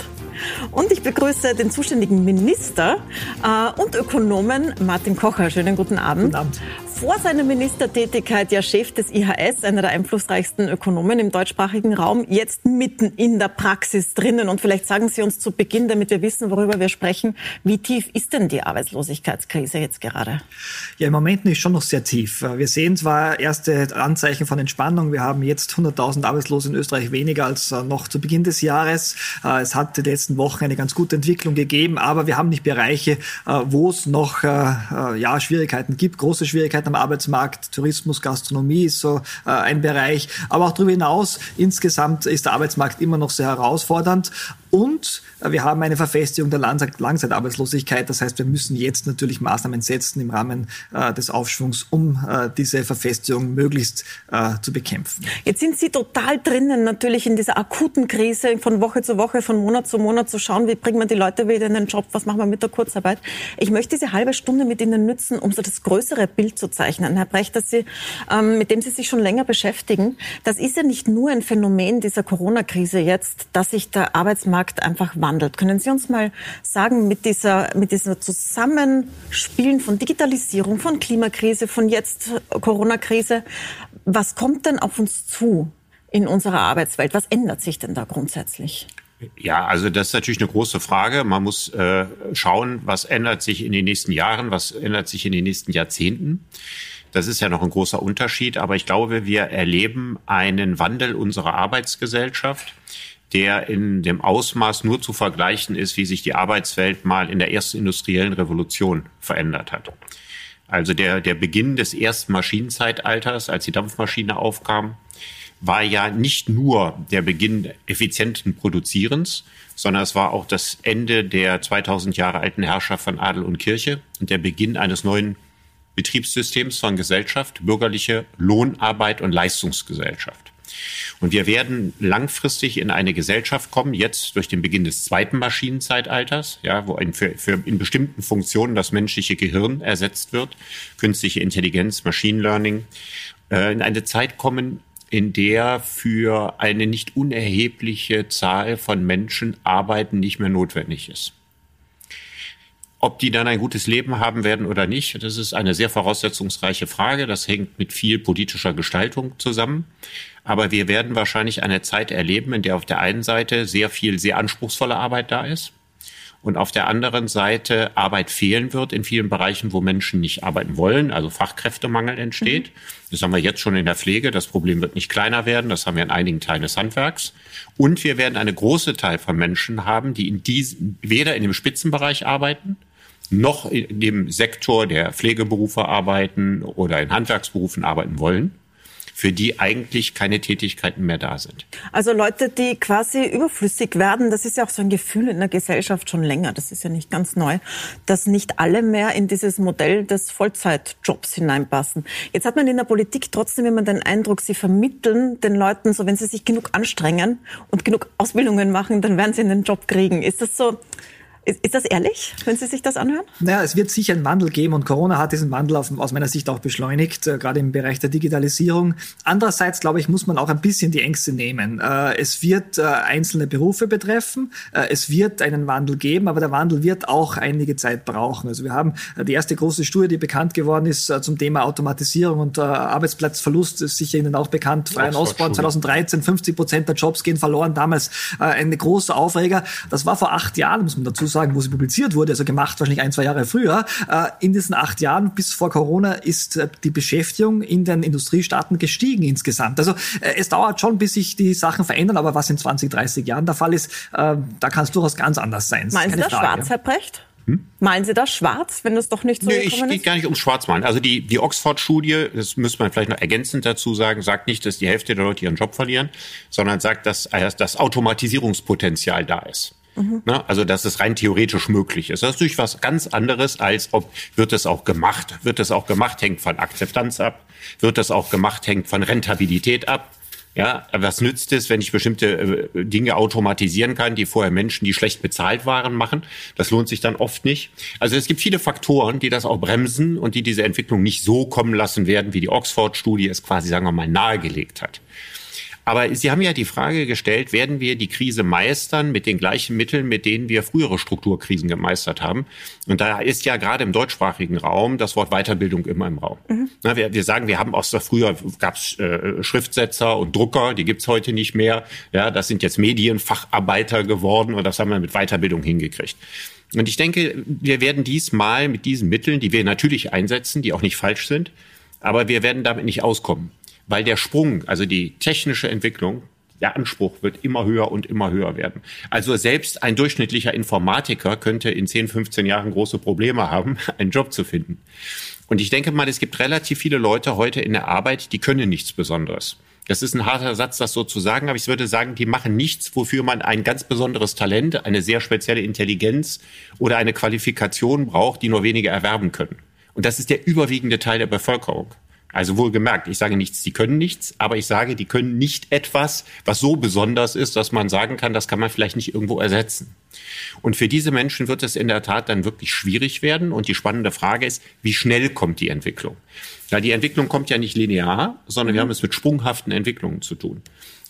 Und ich begrüße den zuständigen Minister äh, und Ökonomen Martin Kocher. Schönen guten Abend. Guten Abend vor seiner Ministertätigkeit ja Chef des IHS, einer der einflussreichsten Ökonomen im deutschsprachigen Raum, jetzt mitten in der Praxis drinnen. Und vielleicht sagen Sie uns zu Beginn, damit wir wissen, worüber wir sprechen, wie tief ist denn die Arbeitslosigkeitskrise jetzt gerade? Ja, im Moment ist schon noch sehr tief. Wir sehen zwar erste Anzeichen von Entspannung. Wir haben jetzt 100.000 Arbeitslose in Österreich weniger als äh, noch zu Beginn des Jahres. Äh, es hat die letzten Wochen eine ganz gute Entwicklung gegeben, aber wir haben nicht Bereiche, äh, wo es noch ja, Schwierigkeiten gibt, große Schwierigkeiten am Arbeitsmarkt. Tourismus, Gastronomie ist so äh, ein Bereich. Aber auch darüber hinaus, insgesamt ist der Arbeitsmarkt immer noch sehr herausfordernd. Und äh, wir haben eine Verfestigung der Langzeitarbeitslosigkeit. Das heißt, wir müssen jetzt natürlich Maßnahmen setzen im Rahmen äh, des Aufschwungs, um äh, diese Verfestigung möglichst zu bekämpfen. Jetzt sind Sie total drinnen natürlich in dieser akuten Krise von Woche zu Woche, von Monat zu Monat zu schauen, wie bringt man die Leute wieder in den Job, was machen wir mit der Kurzarbeit. Ich möchte diese halbe Stunde mit Ihnen nützen, um so das größere Bild zu zeichnen. Herr Brecht, dass Sie, ähm, mit dem Sie sich schon länger beschäftigen, das ist ja nicht nur ein Phänomen dieser Corona-Krise jetzt, dass sich der Arbeitsmarkt Markt einfach wandelt. Können Sie uns mal sagen, mit dieser, mit dieser Zusammenspielen von Digitalisierung, von Klimakrise, von jetzt Corona-Krise, was kommt denn auf uns zu in unserer Arbeitswelt? Was ändert sich denn da grundsätzlich? Ja, also das ist natürlich eine große Frage. Man muss äh, schauen, was ändert sich in den nächsten Jahren, was ändert sich in den nächsten Jahrzehnten. Das ist ja noch ein großer Unterschied, aber ich glaube, wir erleben einen Wandel unserer Arbeitsgesellschaft der in dem Ausmaß nur zu vergleichen ist, wie sich die Arbeitswelt mal in der ersten industriellen Revolution verändert hat. Also der, der Beginn des ersten Maschinenzeitalters, als die Dampfmaschine aufkam, war ja nicht nur der Beginn effizienten Produzierens, sondern es war auch das Ende der 2000 Jahre alten Herrschaft von Adel und Kirche und der Beginn eines neuen Betriebssystems von Gesellschaft, bürgerliche Lohnarbeit und Leistungsgesellschaft. Und wir werden langfristig in eine Gesellschaft kommen, jetzt durch den Beginn des zweiten Maschinenzeitalters, ja, wo ein, für, für in bestimmten Funktionen das menschliche Gehirn ersetzt wird, künstliche Intelligenz, Machine Learning, äh, in eine Zeit kommen, in der für eine nicht unerhebliche Zahl von Menschen Arbeiten nicht mehr notwendig ist. Ob die dann ein gutes Leben haben werden oder nicht, das ist eine sehr voraussetzungsreiche Frage. Das hängt mit viel politischer Gestaltung zusammen. Aber wir werden wahrscheinlich eine Zeit erleben, in der auf der einen Seite sehr viel, sehr anspruchsvolle Arbeit da ist und auf der anderen Seite Arbeit fehlen wird in vielen Bereichen, wo Menschen nicht arbeiten wollen, also Fachkräftemangel entsteht. Mhm. Das haben wir jetzt schon in der Pflege. Das Problem wird nicht kleiner werden. Das haben wir in einigen Teilen des Handwerks. Und wir werden eine große Teil von Menschen haben, die in diesem, weder in dem Spitzenbereich arbeiten, noch in dem Sektor der Pflegeberufe arbeiten oder in Handwerksberufen arbeiten wollen für die eigentlich keine Tätigkeiten mehr da sind. Also Leute, die quasi überflüssig werden, das ist ja auch so ein Gefühl in der Gesellschaft schon länger, das ist ja nicht ganz neu, dass nicht alle mehr in dieses Modell des Vollzeitjobs hineinpassen. Jetzt hat man in der Politik trotzdem immer den Eindruck, sie vermitteln den Leuten, so wenn sie sich genug anstrengen und genug Ausbildungen machen, dann werden sie einen Job kriegen. Ist das so ist, ist das ehrlich, wenn Sie sich das anhören? Naja, es wird sicher einen Wandel geben und Corona hat diesen Wandel auf, aus meiner Sicht auch beschleunigt, äh, gerade im Bereich der Digitalisierung. Andererseits, glaube ich, muss man auch ein bisschen die Ängste nehmen. Äh, es wird äh, einzelne Berufe betreffen, äh, es wird einen Wandel geben, aber der Wandel wird auch einige Zeit brauchen. Also wir haben äh, die erste große Studie, die bekannt geworden ist äh, zum Thema Automatisierung und Arbeitsplatzverlust, ist sicher Ihnen auch bekannt. Freien Ausbau 2013, 50 Prozent der Jobs gehen verloren. Damals ein großer Aufreger. Das war vor acht Jahren, muss man dazu sagen, wo sie publiziert wurde, also gemacht wahrscheinlich ein, zwei Jahre früher. Äh, in diesen acht Jahren bis vor Corona ist äh, die Beschäftigung in den Industriestaaten gestiegen insgesamt. Also äh, es dauert schon, bis sich die Sachen verändern, aber was in 20, 30 Jahren der Fall ist, da kann es durchaus ganz anders sein. Meinen Sie das schwarz, Herr Brecht? Hm? Meinen Sie das schwarz, wenn das doch nicht so nee, ich geht gar nicht ums Schwarzmalen. Also die, die Oxford-Studie, das müsste man vielleicht noch ergänzend dazu sagen, sagt nicht, dass die Hälfte der Leute ihren Job verlieren, sondern sagt, dass das Automatisierungspotenzial da ist. Mhm. Na, also, dass es rein theoretisch möglich ist. Das ist natürlich was ganz anderes, als ob wird es auch gemacht. Wird es auch gemacht, hängt von Akzeptanz ab. Wird es auch gemacht, hängt von Rentabilität ab. Ja, was nützt es, wenn ich bestimmte äh, Dinge automatisieren kann, die vorher Menschen, die schlecht bezahlt waren, machen? Das lohnt sich dann oft nicht. Also es gibt viele Faktoren, die das auch bremsen und die diese Entwicklung nicht so kommen lassen werden, wie die Oxford-Studie es quasi, sagen wir mal, nahegelegt hat. Aber Sie haben ja die Frage gestellt, werden wir die Krise meistern mit den gleichen Mitteln, mit denen wir frühere Strukturkrisen gemeistert haben? Und da ist ja gerade im deutschsprachigen Raum das Wort Weiterbildung immer im Raum. Mhm. Na, wir, wir, sagen, wir haben aus der früher gab es äh, Schriftsetzer und Drucker, die gibt's heute nicht mehr. Ja, das sind jetzt Medienfacharbeiter geworden und das haben wir mit Weiterbildung hingekriegt. Und ich denke, wir werden diesmal mit diesen Mitteln, die wir natürlich einsetzen, die auch nicht falsch sind, aber wir werden damit nicht auskommen weil der Sprung, also die technische Entwicklung, der Anspruch wird immer höher und immer höher werden. Also selbst ein durchschnittlicher Informatiker könnte in 10, 15 Jahren große Probleme haben, (laughs) einen Job zu finden. Und ich denke mal, es gibt relativ viele Leute heute in der Arbeit, die können nichts Besonderes. Das ist ein harter Satz, das so zu sagen, aber ich würde sagen, die machen nichts, wofür man ein ganz besonderes Talent, eine sehr spezielle Intelligenz oder eine Qualifikation braucht, die nur wenige erwerben können. Und das ist der überwiegende Teil der Bevölkerung. Also wohlgemerkt, ich sage nichts, die können nichts, aber ich sage, die können nicht etwas, was so besonders ist, dass man sagen kann, das kann man vielleicht nicht irgendwo ersetzen. Und für diese Menschen wird es in der Tat dann wirklich schwierig werden. Und die spannende Frage ist, wie schnell kommt die Entwicklung? Ja, die Entwicklung kommt ja nicht linear, sondern wir haben es mit sprunghaften Entwicklungen zu tun.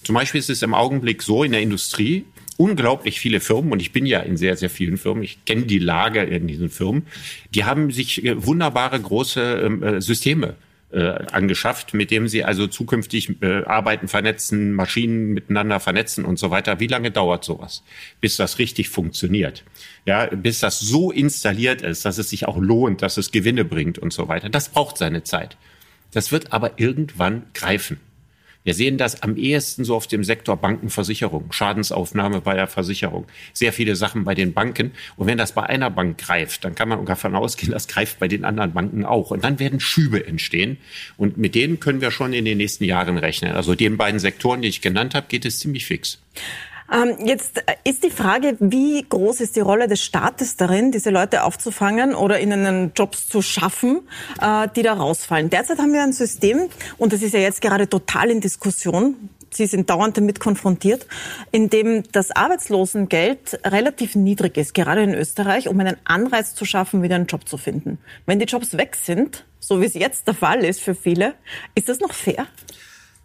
Zum Beispiel ist es im Augenblick so in der Industrie, unglaublich viele Firmen, und ich bin ja in sehr, sehr vielen Firmen, ich kenne die Lage in diesen Firmen, die haben sich äh, wunderbare große ähm, äh, Systeme äh, angeschafft, mit dem sie also zukünftig äh, Arbeiten vernetzen, Maschinen miteinander vernetzen und so weiter. Wie lange dauert sowas, bis das richtig funktioniert? Ja, bis das so installiert ist, dass es sich auch lohnt, dass es Gewinne bringt und so weiter. Das braucht seine Zeit. Das wird aber irgendwann greifen. Wir sehen das am ehesten so auf dem Sektor Bankenversicherung, Schadensaufnahme bei der Versicherung, sehr viele Sachen bei den Banken. Und wenn das bei einer Bank greift, dann kann man davon ausgehen, das greift bei den anderen Banken auch. Und dann werden Schübe entstehen. Und mit denen können wir schon in den nächsten Jahren rechnen. Also den beiden Sektoren, die ich genannt habe, geht es ziemlich fix. Ähm, jetzt äh, ist die Frage, wie groß ist die Rolle des Staates darin, diese Leute aufzufangen oder ihnen Jobs zu schaffen, äh, die da rausfallen. Derzeit haben wir ein System, und das ist ja jetzt gerade total in Diskussion, Sie sind dauernd damit konfrontiert, in dem das Arbeitslosengeld relativ niedrig ist, gerade in Österreich, um einen Anreiz zu schaffen, wieder einen Job zu finden. Wenn die Jobs weg sind, so wie es jetzt der Fall ist für viele, ist das noch fair?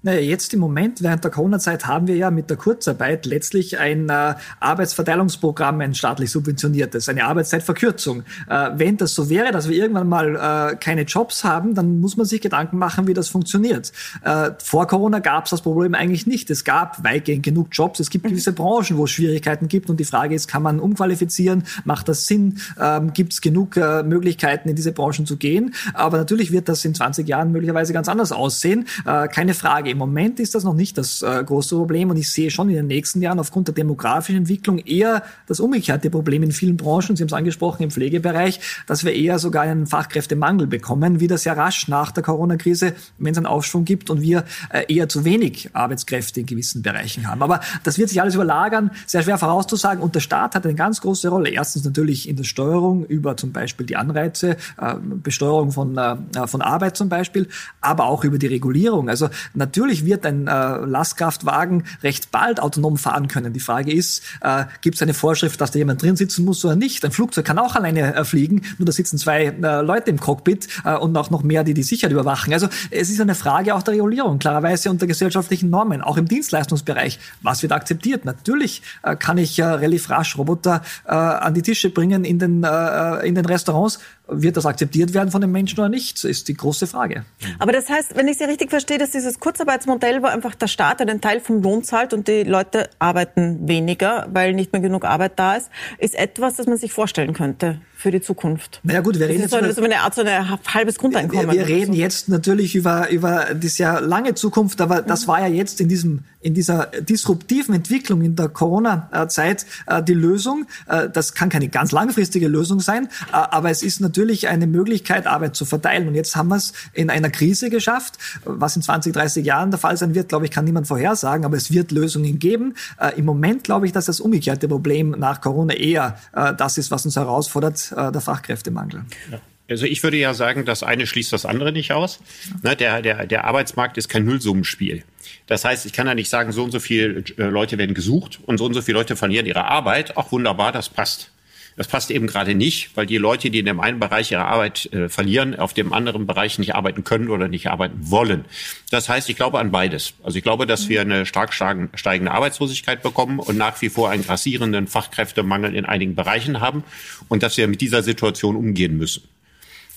Naja, jetzt im Moment, während der Corona-Zeit, haben wir ja mit der Kurzarbeit letztlich ein äh, Arbeitsverteilungsprogramm, ein staatlich subventioniertes, eine Arbeitszeitverkürzung. Äh, wenn das so wäre, dass wir irgendwann mal äh, keine Jobs haben, dann muss man sich Gedanken machen, wie das funktioniert. Äh, vor Corona gab es das Problem eigentlich nicht. Es gab weitgehend genug Jobs. Es gibt mhm. gewisse Branchen, wo es Schwierigkeiten gibt. Und die Frage ist, kann man umqualifizieren? Macht das Sinn? Ähm, gibt es genug äh, Möglichkeiten, in diese Branchen zu gehen? Aber natürlich wird das in 20 Jahren möglicherweise ganz anders aussehen. Äh, keine Frage im Moment ist das noch nicht das äh, große Problem und ich sehe schon in den nächsten Jahren aufgrund der demografischen Entwicklung eher das umgekehrte Problem in vielen Branchen, Sie haben es angesprochen, im Pflegebereich, dass wir eher sogar einen Fachkräftemangel bekommen, wieder sehr rasch nach der Corona-Krise, wenn es einen Aufschwung gibt und wir äh, eher zu wenig Arbeitskräfte in gewissen Bereichen haben. Aber das wird sich alles überlagern, sehr schwer vorauszusagen und der Staat hat eine ganz große Rolle. Erstens natürlich in der Steuerung über zum Beispiel die Anreize, äh, Besteuerung von, äh, von Arbeit zum Beispiel, aber auch über die Regulierung. Also natürlich wird ein äh, Lastkraftwagen recht bald autonom fahren können. Die Frage ist, äh, gibt es eine Vorschrift, dass da jemand drin sitzen muss oder nicht? Ein Flugzeug kann auch alleine äh, fliegen, nur da sitzen zwei äh, Leute im Cockpit äh, und auch noch mehr, die die Sicherheit überwachen. Also es ist eine Frage auch der Regulierung, klarerweise unter gesellschaftlichen Normen, auch im Dienstleistungsbereich. Was wird akzeptiert? Natürlich äh, kann ich äh, relativ rasch Roboter äh, an die Tische bringen in den, äh, in den Restaurants. Wird das akzeptiert werden von den Menschen oder nicht, ist die große Frage. Aber das heißt, wenn ich Sie richtig verstehe, dass dieses Kurzarbeitsmodell, wo einfach der Staat einen Teil vom Lohn zahlt und die Leute arbeiten weniger, weil nicht mehr genug Arbeit da ist, ist etwas, das man sich vorstellen könnte für die Zukunft. Na ja, gut, wir reden das ist jetzt so eine, eine Art so ein halbes Grundeinkommen. Wir, wir reden jetzt natürlich über über die sehr lange Zukunft, aber das mhm. war ja jetzt in diesem in dieser disruptiven Entwicklung in der Corona-Zeit äh, die Lösung. Äh, das kann keine ganz langfristige Lösung sein, äh, aber es ist natürlich eine Möglichkeit, Arbeit zu verteilen. Und jetzt haben wir es in einer Krise geschafft. Was in 20, 30 Jahren der Fall sein wird, glaube ich, kann niemand vorhersagen, aber es wird Lösungen geben. Im Moment glaube ich, dass das umgekehrte Problem nach Corona eher das ist, was uns herausfordert, der Fachkräftemangel. Ja. Also ich würde ja sagen, das eine schließt das andere nicht aus. Ne, der, der, der Arbeitsmarkt ist kein Nullsummenspiel. Das heißt, ich kann ja nicht sagen, so und so viele äh, Leute werden gesucht und so und so viele Leute verlieren ihre Arbeit. Ach wunderbar, das passt. Das passt eben gerade nicht, weil die Leute, die in dem einen Bereich ihre Arbeit äh, verlieren, auf dem anderen Bereich nicht arbeiten können oder nicht arbeiten wollen. Das heißt, ich glaube an beides. Also ich glaube, dass wir eine stark steigende Arbeitslosigkeit bekommen und nach wie vor einen grassierenden Fachkräftemangel in einigen Bereichen haben und dass wir mit dieser Situation umgehen müssen.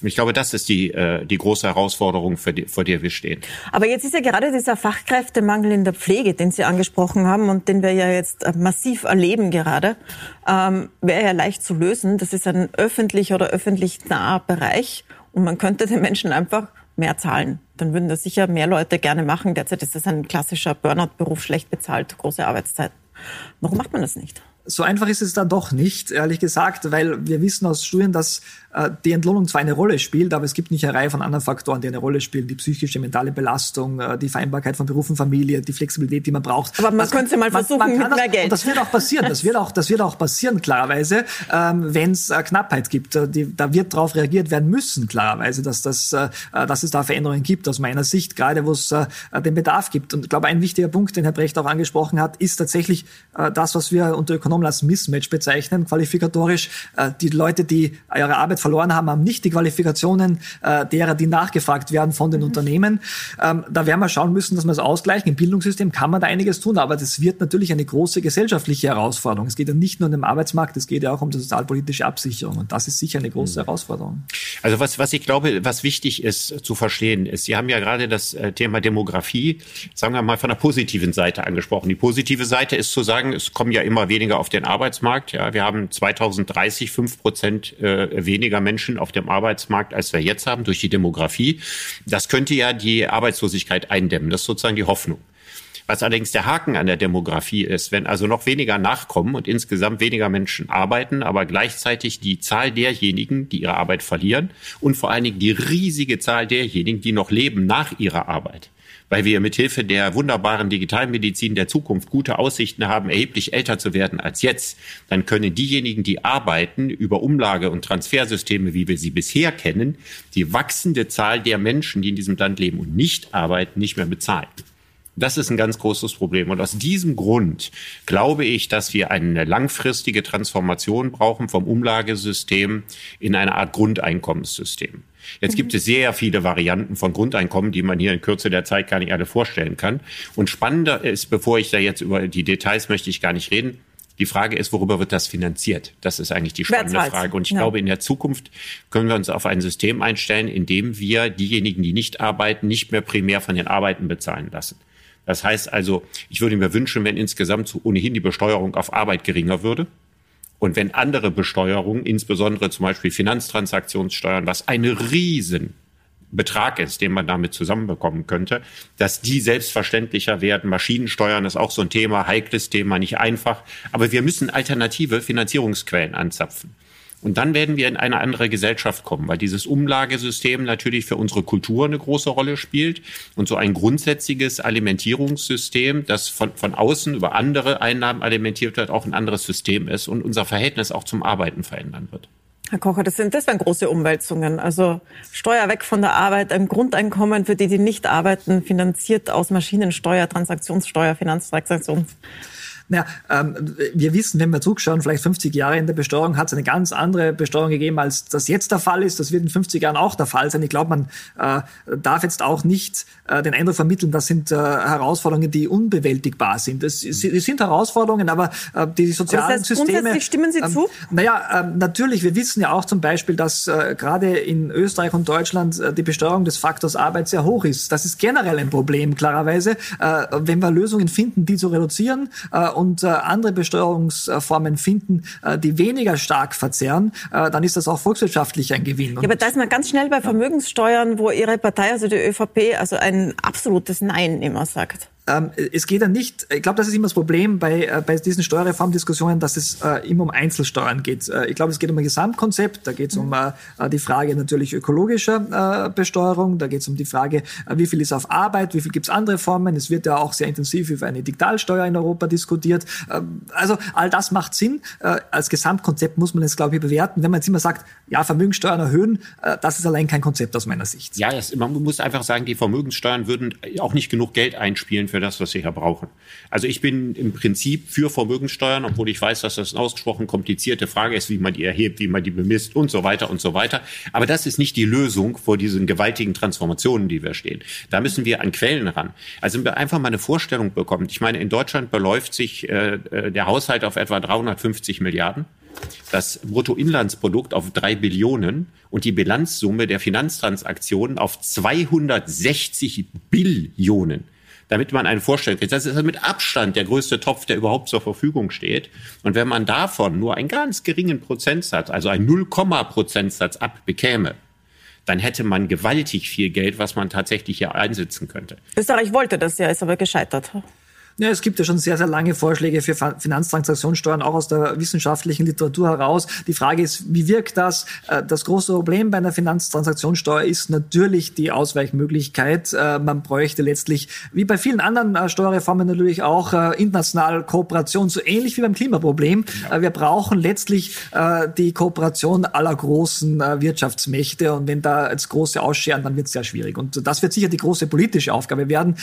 Ich glaube, das ist die, äh, die große Herausforderung, vor der wir stehen. Aber jetzt ist ja gerade dieser Fachkräftemangel in der Pflege, den Sie angesprochen haben und den wir ja jetzt äh, massiv erleben gerade, ähm, wäre ja leicht zu lösen. Das ist ein öffentlich oder öffentlich naher Bereich und man könnte den Menschen einfach mehr zahlen. Dann würden das sicher mehr Leute gerne machen. Derzeit ist das ein klassischer Burnout-Beruf, schlecht bezahlt, große Arbeitszeiten. Warum macht man das nicht? So einfach ist es dann doch nicht, ehrlich gesagt, weil wir wissen aus Studien, dass äh, die Entlohnung zwar eine Rolle spielt, aber es gibt nicht eine Reihe von anderen Faktoren, die eine Rolle spielen. Die psychische, mentale Belastung, äh, die Vereinbarkeit von Beruf und Familie, die Flexibilität, die man braucht. Aber man könnte mal versuchen man, man mit mehr Geld. Und das wird auch passieren. Das wird auch, das wird auch passieren, klarerweise, ähm, wenn es äh, Knappheit gibt. Äh, die, da wird darauf reagiert werden müssen, klarerweise, dass, das, äh, dass es da Veränderungen gibt, aus meiner Sicht, gerade wo es äh, den Bedarf gibt. Und ich glaube, ein wichtiger Punkt, den Herr Brecht auch angesprochen hat, ist tatsächlich äh, das, was wir unter Ökonomen als Mismatch bezeichnen, qualifikatorisch. Äh, die Leute, die ihre Arbeit verloren haben, haben nicht die Qualifikationen äh, derer, die nachgefragt werden von den mhm. Unternehmen. Ähm, da werden wir schauen müssen, dass wir es ausgleichen. Im Bildungssystem kann man da einiges tun, aber das wird natürlich eine große gesellschaftliche Herausforderung. Es geht ja nicht nur um den Arbeitsmarkt, es geht ja auch um die sozialpolitische Absicherung. Und das ist sicher eine große mhm. Herausforderung. Also was, was ich glaube, was wichtig ist zu verstehen, ist, Sie haben ja gerade das äh, Thema Demografie, sagen wir mal, von der positiven Seite angesprochen. Die positive Seite ist zu sagen, es kommen ja immer weniger auf den Arbeitsmarkt. Ja, wir haben 2030 fünf Prozent äh, weniger Menschen auf dem Arbeitsmarkt, als wir jetzt haben, durch die Demografie. Das könnte ja die Arbeitslosigkeit eindämmen. Das ist sozusagen die Hoffnung. Was allerdings der Haken an der Demografie ist, wenn also noch weniger nachkommen und insgesamt weniger Menschen arbeiten, aber gleichzeitig die Zahl derjenigen, die ihre Arbeit verlieren und vor allen Dingen die riesige Zahl derjenigen, die noch leben nach ihrer Arbeit, weil wir mit Hilfe der wunderbaren Digitalmedizin der Zukunft gute Aussichten haben, erheblich älter zu werden als jetzt, dann können diejenigen, die arbeiten, über Umlage- und Transfersysteme, wie wir sie bisher kennen, die wachsende Zahl der Menschen, die in diesem Land leben und nicht arbeiten, nicht mehr bezahlen. Das ist ein ganz großes Problem. Und aus diesem Grund glaube ich, dass wir eine langfristige Transformation brauchen vom Umlagesystem in eine Art Grundeinkommenssystem. Jetzt mhm. gibt es sehr viele Varianten von Grundeinkommen, die man hier in Kürze der Zeit gar nicht alle vorstellen kann. Und spannender ist, bevor ich da jetzt über die Details möchte ich gar nicht reden, die Frage ist, worüber wird das finanziert? Das ist eigentlich die spannende Frage. Und ich ja. glaube, in der Zukunft können wir uns auf ein System einstellen, in dem wir diejenigen, die nicht arbeiten, nicht mehr primär von den Arbeiten bezahlen lassen. Das heißt also, ich würde mir wünschen, wenn insgesamt ohnehin die Besteuerung auf Arbeit geringer würde. Und wenn andere Besteuerungen, insbesondere zum Beispiel Finanztransaktionssteuern, was eine riesen Betrag ist, den man damit zusammenbekommen könnte, dass die selbstverständlicher werden. Maschinensteuern ist auch so ein Thema, heikles Thema, nicht einfach. Aber wir müssen alternative Finanzierungsquellen anzapfen. Und dann werden wir in eine andere Gesellschaft kommen, weil dieses Umlagesystem natürlich für unsere Kultur eine große Rolle spielt und so ein grundsätzliches Alimentierungssystem, das von, von außen über andere Einnahmen alimentiert wird, auch ein anderes System ist und unser Verhältnis auch zum Arbeiten verändern wird. Herr Kocher, das sind das wären große Umwälzungen. Also Steuer weg von der Arbeit, ein Grundeinkommen für die, die nicht arbeiten, finanziert aus Maschinensteuer, Transaktionssteuer, Finanztransaktionen. Naja, ähm, wir wissen, wenn wir zurückschauen, vielleicht 50 Jahre in der Besteuerung hat es eine ganz andere Besteuerung gegeben, als das jetzt der Fall ist. Das wird in 50 Jahren auch der Fall sein. Ich glaube, man äh, darf jetzt auch nicht äh, den Eindruck vermitteln, das sind äh, Herausforderungen, die unbewältigbar sind. Das, das sind Herausforderungen, aber äh, die sozialen aber das heißt, Systeme. Grundsätzlich stimmen Sie ähm, zu? Naja, äh, natürlich. Wir wissen ja auch zum Beispiel, dass äh, gerade in Österreich und Deutschland äh, die Besteuerung des Faktors Arbeit sehr hoch ist. Das ist generell ein Problem, klarerweise. Äh, wenn wir Lösungen finden, die zu reduzieren, äh, und äh, andere Besteuerungsformen finden, äh, die weniger stark verzerren, äh, dann ist das auch volkswirtschaftlich ein Gewinn. Ja, aber da ist man ganz schnell bei Vermögenssteuern, wo Ihre Partei, also die ÖVP, also ein absolutes Nein immer sagt. Ähm, es geht ja nicht, ich glaube, das ist immer das Problem bei, äh, bei diesen Steuerreformdiskussionen, dass es äh, immer um Einzelsteuern geht. Äh, ich glaube, es geht um ein Gesamtkonzept, da geht es um äh, äh, die Frage natürlich ökologischer äh, Besteuerung, da geht es um die Frage, wie viel ist auf Arbeit, wie viel gibt es andere Formen. Es wird ja auch sehr intensiv über eine Digitalsteuer in Europa diskutiert. Ähm, also all das macht Sinn. als Gesamtkonzept muss man es, glaube ich, bewerten. Wenn man jetzt immer sagt, ja, Vermögenssteuern erhöhen, das ist allein kein Konzept aus meiner Sicht. Ja, das, man muss einfach sagen, die Vermögenssteuern würden auch nicht genug Geld einspielen für für das, was wir hier brauchen. Also ich bin im Prinzip für Vermögenssteuern, obwohl ich weiß, dass das eine ausgesprochen komplizierte Frage ist, wie man die erhebt, wie man die bemisst und so weiter und so weiter. Aber das ist nicht die Lösung vor diesen gewaltigen Transformationen, die wir stehen. Da müssen wir an Quellen ran. Also wenn wir einfach mal eine Vorstellung bekommen. Ich meine, in Deutschland beläuft sich äh, äh der Haushalt auf etwa 350 Milliarden das Bruttoinlandsprodukt auf drei Billionen und die Bilanzsumme der Finanztransaktionen auf 260 Billionen damit man einen vorstellen kann. Das ist mit Abstand der größte Topf, der überhaupt zur Verfügung steht. Und wenn man davon nur einen ganz geringen Prozentsatz, also einen 0, Prozentsatz abbekäme, dann hätte man gewaltig viel Geld, was man tatsächlich hier einsetzen könnte. Österreich wollte das ja, ist aber gescheitert. Ja, es gibt ja schon sehr, sehr lange Vorschläge für Finanztransaktionssteuern, auch aus der wissenschaftlichen Literatur heraus. Die Frage ist, wie wirkt das? Äh, das große Problem bei einer Finanztransaktionssteuer ist natürlich die Ausweichmöglichkeit. Äh, man bräuchte letztlich, wie bei vielen anderen äh, Steuerreformen natürlich auch, international Kooperation, so ähnlich wie beim Klimaproblem. Ja. Wir brauchen letztlich die Kooperation aller großen Wirtschaftsmächte. Und wenn da jetzt große ausscheren, dann wird es sehr schwierig. Und das wird sicher die große politische Aufgabe werden,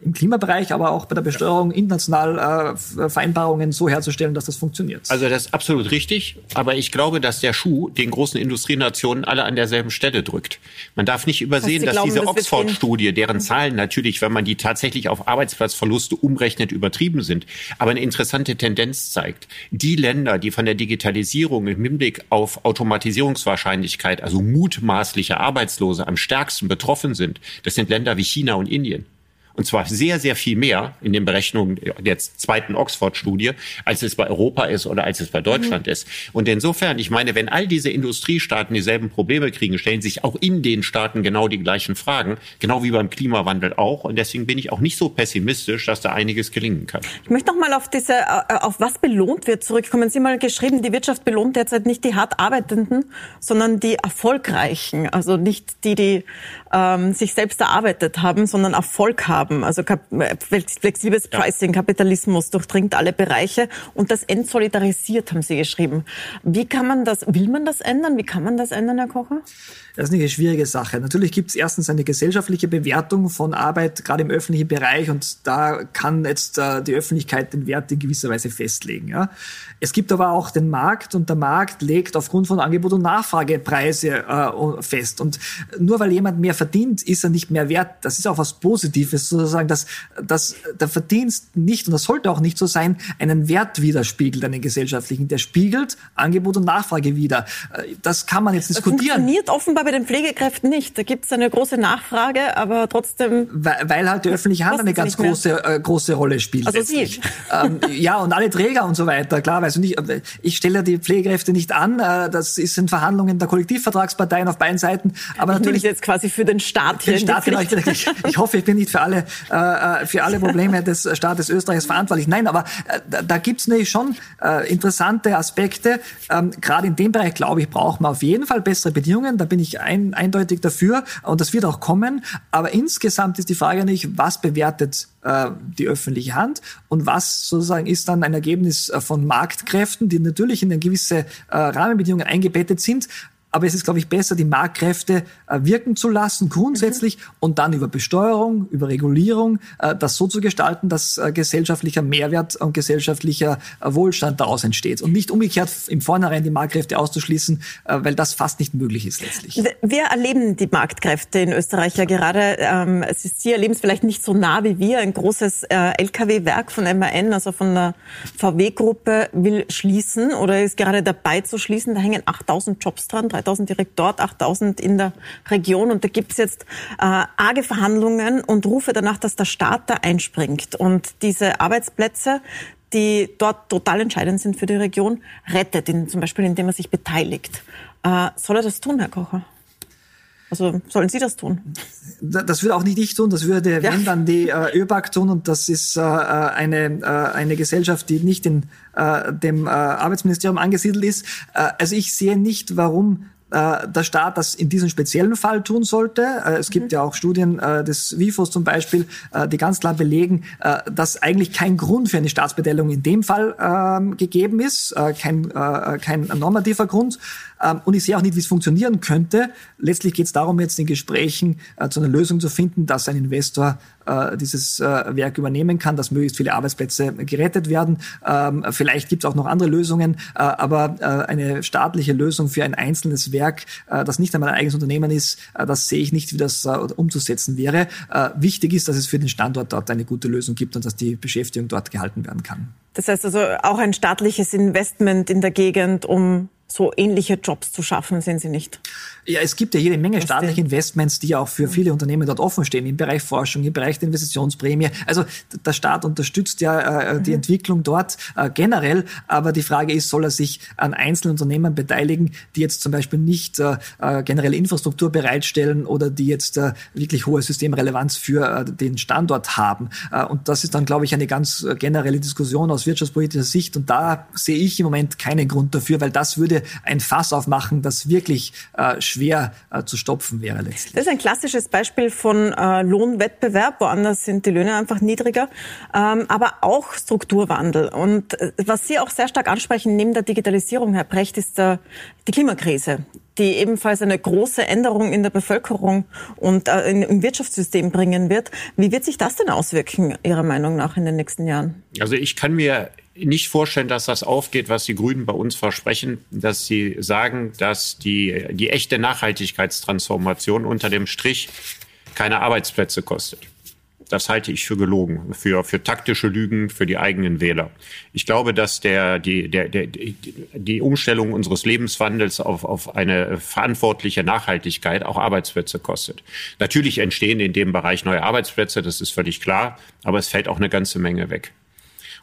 im Klimabereich, aber auch bei der Besteuerung Vereinbarungen, international äh, Vereinbarungen so herzustellen, dass das funktioniert. Also das ist absolut richtig, aber ich glaube, dass der Schuh den großen Industrienationen alle an derselben Stelle drückt. Man darf nicht übersehen, dass glauben, diese Oxford-Studie, deren Zahlen natürlich, wenn man die tatsächlich auf Arbeitsplatzverluste umrechnet, übertrieben sind, aber eine interessante Tendenz zeigt. Die Länder, die von der Digitalisierung im Hinblick auf Automatisierungswahrscheinlichkeit, also mutmaßliche Arbeitslose, am stärksten betroffen sind, das sind Länder wie China und Indien. Und zwar sehr, sehr viel mehr in den Berechnungen der zweiten Oxford-Studie, als es bei Europa ist oder als es bei Deutschland mhm. ist. Und insofern, ich meine, wenn all diese Industriestaaten dieselben Probleme kriegen, stellen sich auch in den Staaten genau die gleichen Fragen, genau wie beim Klimawandel auch. Und deswegen bin ich auch nicht so pessimistisch, dass da einiges gelingen kann. Ich möchte noch mal auf diese, äh, auf was belohnt wird zurückkommen. Sie haben mal geschrieben, die Wirtschaft belohnt derzeit nicht die hart Arbeitenden, sondern die Erfolgreichen. Also nicht die, die ähm, sich selbst erarbeitet haben, sondern Erfolg haben. Also flexibles Pricing, Kapitalismus durchdringt alle Bereiche und das entsolidarisiert, haben Sie geschrieben. Wie kann man das, will man das ändern? Wie kann man das ändern, Herr Kocher? Das ist eine schwierige Sache. Natürlich gibt es erstens eine gesellschaftliche Bewertung von Arbeit, gerade im öffentlichen Bereich, und da kann jetzt äh, die Öffentlichkeit den Wert in gewisser Weise festlegen. Ja. Es gibt aber auch den Markt und der Markt legt aufgrund von Angebot und Nachfrage Preise äh, fest. Und nur weil jemand mehr verdient, ist er nicht mehr wert. Das ist auch was Positives sozusagen, dass, dass der Verdienst nicht, und das sollte auch nicht so sein, einen Wert widerspiegelt, einen gesellschaftlichen. Der spiegelt Angebot und Nachfrage wieder. Das kann man jetzt diskutieren. Das funktioniert offenbar bei den Pflegekräften nicht. Da gibt es eine große Nachfrage, aber trotzdem... Weil, weil halt die öffentliche Hand eine ganz große, äh, große Rolle spielt. Also Sie. Ähm, ja, und alle Träger und so weiter, klar. Also nicht, ich stelle ja die Pflegekräfte nicht an. Äh, das ist in Verhandlungen der Kollektivvertragsparteien auf beiden Seiten. Aber ich natürlich jetzt quasi für den Staat hier. Den Staat, genau, ich, ich, hoffe, ich bin nicht für alle, äh, für alle Probleme des Staates Österreichs verantwortlich. Nein, aber äh, da, da gibt es nämlich schon äh, interessante Aspekte. Ähm, Gerade in dem Bereich, glaube ich, braucht man auf jeden Fall bessere Bedingungen. Da bin ich ein, eindeutig dafür und das wird auch kommen. Aber insgesamt ist die Frage nicht, was bewertet äh, die öffentliche Hand und was sozusagen ist dann ein Ergebnis äh, von Marktkräften, die natürlich in eine gewisse äh, Rahmenbedingungen eingebettet sind, aber es ist, glaube ich, besser, die Marktkräfte äh, wirken zu lassen, grundsätzlich, mhm. und dann über Besteuerung, über Regulierung, äh, das so zu gestalten, dass äh, gesellschaftlicher Mehrwert und gesellschaftlicher Wohlstand daraus entsteht. Und nicht umgekehrt im Vornherein die Marktkräfte auszuschließen, weil das fast nicht möglich ist letztlich. Wir erleben die Marktkräfte in Österreich ja gerade. Ähm, Sie erleben es vielleicht nicht so nah wie wir. Ein großes Lkw-Werk von MAN, also von der VW-Gruppe, will schließen oder ist gerade dabei zu schließen. Da hängen 8000 Jobs dran, 3000 direkt dort, 8000 in der Region. Und da gibt es jetzt äh, arge Verhandlungen und Rufe danach, dass der Staat da einspringt und diese Arbeitsplätze, die dort total entscheidend sind für die Region, rettet, in, zum Beispiel indem er sich beteiligt. Äh, soll er das tun, Herr Kocher? Also sollen Sie das tun? Das würde auch nicht ich tun, das würde, ja. wenn dann die äh, ÖBAG tun und das ist äh, eine, äh, eine Gesellschaft, die nicht in äh, dem äh, Arbeitsministerium angesiedelt ist. Äh, also ich sehe nicht, warum äh, der Staat das in diesem speziellen Fall tun sollte. Äh, es gibt mhm. ja auch Studien äh, des WIFOs zum Beispiel, äh, die ganz klar belegen, äh, dass eigentlich kein Grund für eine Staatsbeteiligung in dem Fall ähm, gegeben ist, äh, kein, kein normativer Grund. Ähm, und ich sehe auch nicht, wie es funktionieren könnte. Letztlich geht es darum, jetzt in Gesprächen zu einer Lösung zu finden, dass ein Investor dieses äh, Werk übernehmen kann, dass möglichst viele Arbeitsplätze gerettet werden. Ähm, vielleicht gibt es auch noch andere Lösungen, äh, aber äh, eine staatliche Lösung für ein einzelnes Werk, äh, das nicht einmal ein eigenes Unternehmen ist, äh, das sehe ich nicht, wie das umzusetzen wäre. wichtig ist, dass es für den Standort dort eine gute Lösung gibt und dass die Beschäftigung dort gehalten werden kann. Das heißt also auch ein staatliches Investment in der Gegend, um so ähnliche Jobs zu schaffen, sehen Sie nicht? Ja, es gibt ja jede Menge staatliche Investments, die auch für viele Unternehmen dort offen stehen, im Bereich Forschung, im Bereich der Investitionsprämie. Also der Staat unterstützt ja äh, die mhm. Entwicklung dort äh, generell, aber die Frage ist, soll er sich an einzelnen Unternehmen beteiligen, die jetzt zum Beispiel nicht äh, äh generelle Infrastruktur bereitstellen oder die jetzt äh, wirklich hohe Systemrelevanz für äh, den Standort haben. Äh, und das ist dann, glaube ich, eine ganz äh, generelle Diskussion aus wirtschaftspolitischer Sicht. Und da sehe ich im Moment keinen Grund dafür, weil das würde ein Fass aufmachen, das wirklich äh, schwer äh, zu stopfen wäre letztlich. Das ist ein klassisches Beispiel von äh, Lohnwettbewerb. Woanders sind die Löhne einfach niedriger, ähm, aber auch Strukturwandel. Und äh, was Sie auch sehr stark ansprechen neben der Digitalisierung, Herr Brecht, ist äh, die Klimakrise die ebenfalls eine große Änderung in der Bevölkerung und äh, im Wirtschaftssystem bringen wird. Wie wird sich das denn auswirken, Ihrer Meinung nach, in den nächsten Jahren? Also ich kann mir nicht vorstellen, dass das aufgeht, was die Grünen bei uns versprechen, dass sie sagen, dass die, die echte Nachhaltigkeitstransformation unter dem Strich keine Arbeitsplätze kostet. Das halte ich für gelogen, für, für taktische Lügen für die eigenen Wähler. Ich glaube, dass der, die, der, der, die Umstellung unseres Lebenswandels auf, auf eine verantwortliche Nachhaltigkeit auch Arbeitsplätze kostet. Natürlich entstehen in dem Bereich neue Arbeitsplätze, das ist völlig klar, aber es fällt auch eine ganze Menge weg.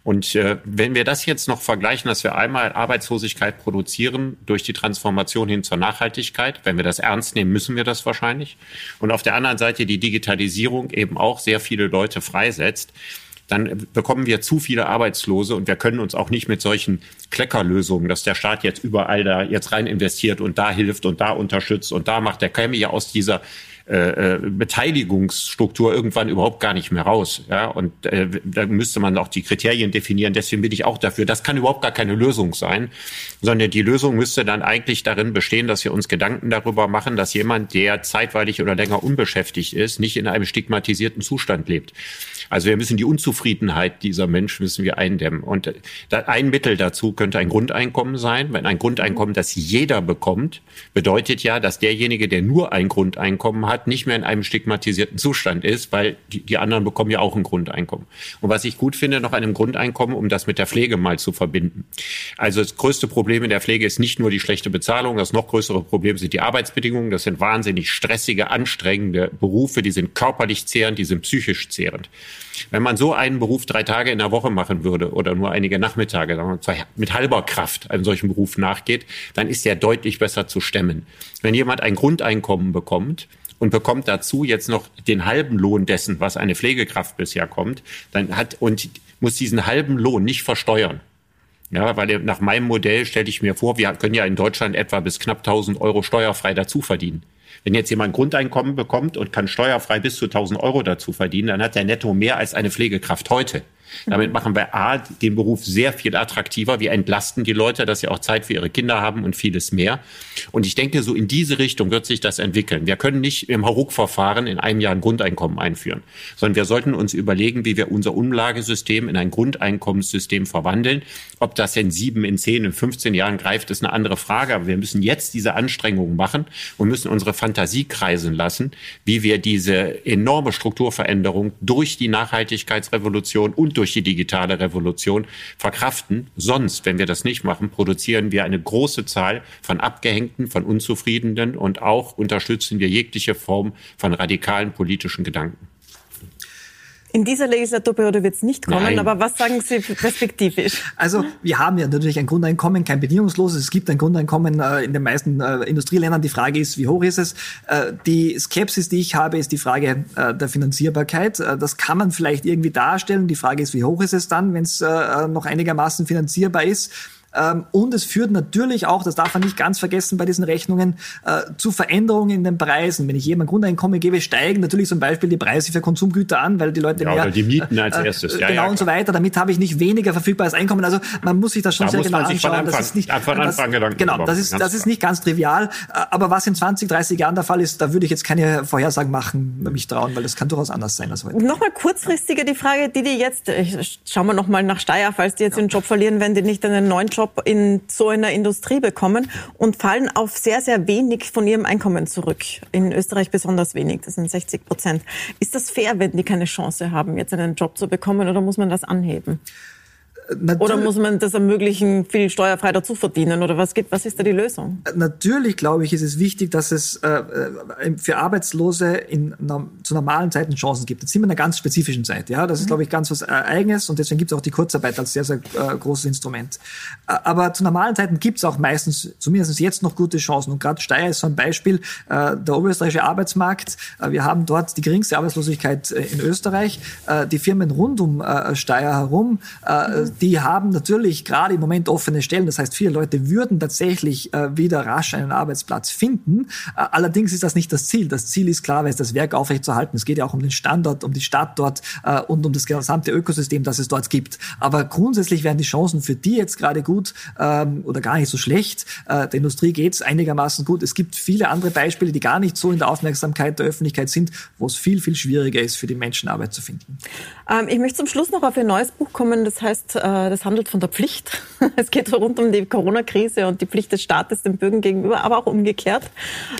Und äh, wenn wir das jetzt noch vergleichen, dass wir einmal Arbeitslosigkeit produzieren durch die Transformation hin zur Nachhaltigkeit, wenn wir das ernst nehmen, müssen wir das wahrscheinlich. Und auf der anderen Seite die Digitalisierung eben auch sehr viele Leute freisetzt, dann bekommen wir zu viele Arbeitslose und wir können uns auch nicht mit solchen Kleckerlösungen, dass der Staat jetzt überall da jetzt rein investiert und da hilft und da unterstützt und da macht, der käme ja aus dieser äh, äh, Beteiligungsstruktur irgendwann überhaupt gar nicht mehr raus. Ja? Und äh, da müsste man auch die Kriterien definieren. Deswegen bin ich auch dafür. Das kann überhaupt gar keine Lösung sein, sondern die Lösung müsste dann eigentlich darin bestehen, dass wir uns Gedanken darüber machen, dass jemand, der zeitweilig oder länger unbeschäftigt ist, nicht in einem stigmatisierten Zustand lebt. Also wir müssen die Unzufriedenheit dieser Menschen müssen wir eindämmen. Und äh, ein Mittel dazu könnte ein Grundeinkommen sein. Wenn ein Grundeinkommen, das jeder bekommt, bedeutet ja, dass derjenige, der nur ein Grundeinkommen hat, hat, nicht mehr in einem stigmatisierten Zustand ist, weil die, die anderen bekommen ja auch ein Grundeinkommen. Und was ich gut finde, noch einem Grundeinkommen, um das mit der Pflege mal zu verbinden. Also das größte Problem in der Pflege ist nicht nur die schlechte Bezahlung, das noch größere Problem sind die Arbeitsbedingungen. Das sind wahnsinnig stressige, anstrengende Berufe, die sind körperlich zehrend, die sind psychisch zehrend. Wenn man so einen Beruf drei Tage in der Woche machen würde oder nur einige Nachmittage, sagen wir, mit halber Kraft einem solchen Beruf nachgeht, dann ist der deutlich besser zu stemmen. Wenn jemand ein Grundeinkommen bekommt, und bekommt dazu jetzt noch den halben Lohn dessen, was eine Pflegekraft bisher kommt, dann hat und muss diesen halben Lohn nicht versteuern. Ja, weil nach meinem Modell stelle ich mir vor, wir können ja in Deutschland etwa bis knapp 1000 Euro steuerfrei dazu verdienen. Wenn jetzt jemand Grundeinkommen bekommt und kann steuerfrei bis zu 1000 Euro dazu verdienen, dann hat er netto mehr als eine Pflegekraft heute. Damit machen wir A, den Beruf sehr viel attraktiver. Wir entlasten die Leute, dass sie auch Zeit für ihre Kinder haben und vieles mehr. Und ich denke, so in diese Richtung wird sich das entwickeln. Wir können nicht im Hauruck-Verfahren in einem Jahr ein Grundeinkommen einführen, sondern wir sollten uns überlegen, wie wir unser Umlagesystem in ein Grundeinkommenssystem verwandeln. Ob das in sieben, in zehn, in 15 Jahren greift, ist eine andere Frage. Aber wir müssen jetzt diese Anstrengungen machen und müssen unsere Fantasie kreisen lassen, wie wir diese enorme Strukturveränderung durch die Nachhaltigkeitsrevolution und durch die digitale Revolution verkraften. Sonst, wenn wir das nicht machen, produzieren wir eine große Zahl von Abgehängten, von Unzufriedenen und auch unterstützen wir jegliche Form von radikalen politischen Gedanken. In dieser Legislaturperiode wird es nicht kommen, Nein. aber was sagen Sie perspektivisch? Also wir haben ja natürlich ein Grundeinkommen, kein bedingungsloses. Es gibt ein Grundeinkommen äh, in den meisten äh, Industrieländern. Die Frage ist, wie hoch ist es? Äh, die Skepsis, die ich habe, ist die Frage äh, der Finanzierbarkeit. Äh, das kann man vielleicht irgendwie darstellen. Die Frage ist, wie hoch ist es dann, wenn es äh, noch einigermaßen finanzierbar ist? Ähm, und es führt natürlich auch, das darf man nicht ganz vergessen bei diesen Rechnungen, äh, zu Veränderungen in den Preisen. Wenn ich ein Grundeinkommen gebe, steigen natürlich zum Beispiel die Preise für Konsumgüter an, weil die Leute ja, mehr... Oder die Mieten als äh, erstes. Ja, genau ja, und so weiter. Damit habe ich nicht weniger verfügbares Einkommen. Also man muss sich das schon da sehr genau anschauen. Anfang, das ist nicht, von Anfang das, genau, das ist, das ist nicht ganz trivial. Äh, aber was in 20, 30 Jahren der Fall ist, da würde ich jetzt keine Vorhersagen machen, mich trauen, weil das kann durchaus anders sein als heute. Nochmal kurzfristiger die Frage, die die jetzt, schauen wir nochmal nach Steyr, falls die jetzt ja. den Job verlieren, wenn die nicht einen neuen Job in so einer Industrie bekommen und fallen auf sehr, sehr wenig von ihrem Einkommen zurück. In Österreich besonders wenig, das sind 60 Prozent. Ist das fair, wenn die keine Chance haben, jetzt einen Job zu bekommen oder muss man das anheben? Natürlich, oder muss man das ermöglichen, viel steuerfrei dazu verdienen? Oder was, geht, was ist da die Lösung? Natürlich, glaube ich, ist es wichtig, dass es äh, äh für Arbeitslose in, zu normalen Zeiten Chancen gibt. Jetzt sind wir in einer ganz spezifischen Zeit. Ja? Das ist, mhm. glaube ich, ganz was Eigenes und deswegen gibt es auch die Kurzarbeit als sehr, sehr äh, großes Instrument. Aber zu normalen Zeiten gibt es auch meistens, zumindest jetzt noch gute Chancen. Und gerade Steyr ist so ein Beispiel, äh, der oberösterreichische Arbeitsmarkt. Äh, wir haben dort die geringste Arbeitslosigkeit äh, in Österreich. die Firmen rund um Steyr herum, mhm die haben natürlich gerade im Moment offene Stellen. Das heißt, viele Leute würden tatsächlich äh, wieder rasch einen Arbeitsplatz finden. Äh, allerdings ist das nicht das Ziel. Das Ziel ist klar, das Werk aufrechtzuerhalten. Es geht ja auch um den Standort, um die Stadt dort äh, und um das gesamte Ökosystem, das es dort gibt. Aber grundsätzlich werden die Chancen für die jetzt gerade gut ähm, oder gar nicht so schlecht. Äh, der Industrie geht es einigermaßen gut. Es gibt viele andere Beispiele, die gar nicht so in der Aufmerksamkeit der Öffentlichkeit sind, wo es viel, viel schwieriger ist, für die Menschen Arbeit zu finden. Ähm, ich möchte zum Schluss noch auf Ihr neues Buch kommen. Das heißt, äh, das handelt von der Pflicht. (laughs) Es geht rund um die Corona-Krise und die Pflicht des Staates dem Bürgern gegenüber, aber auch umgekehrt.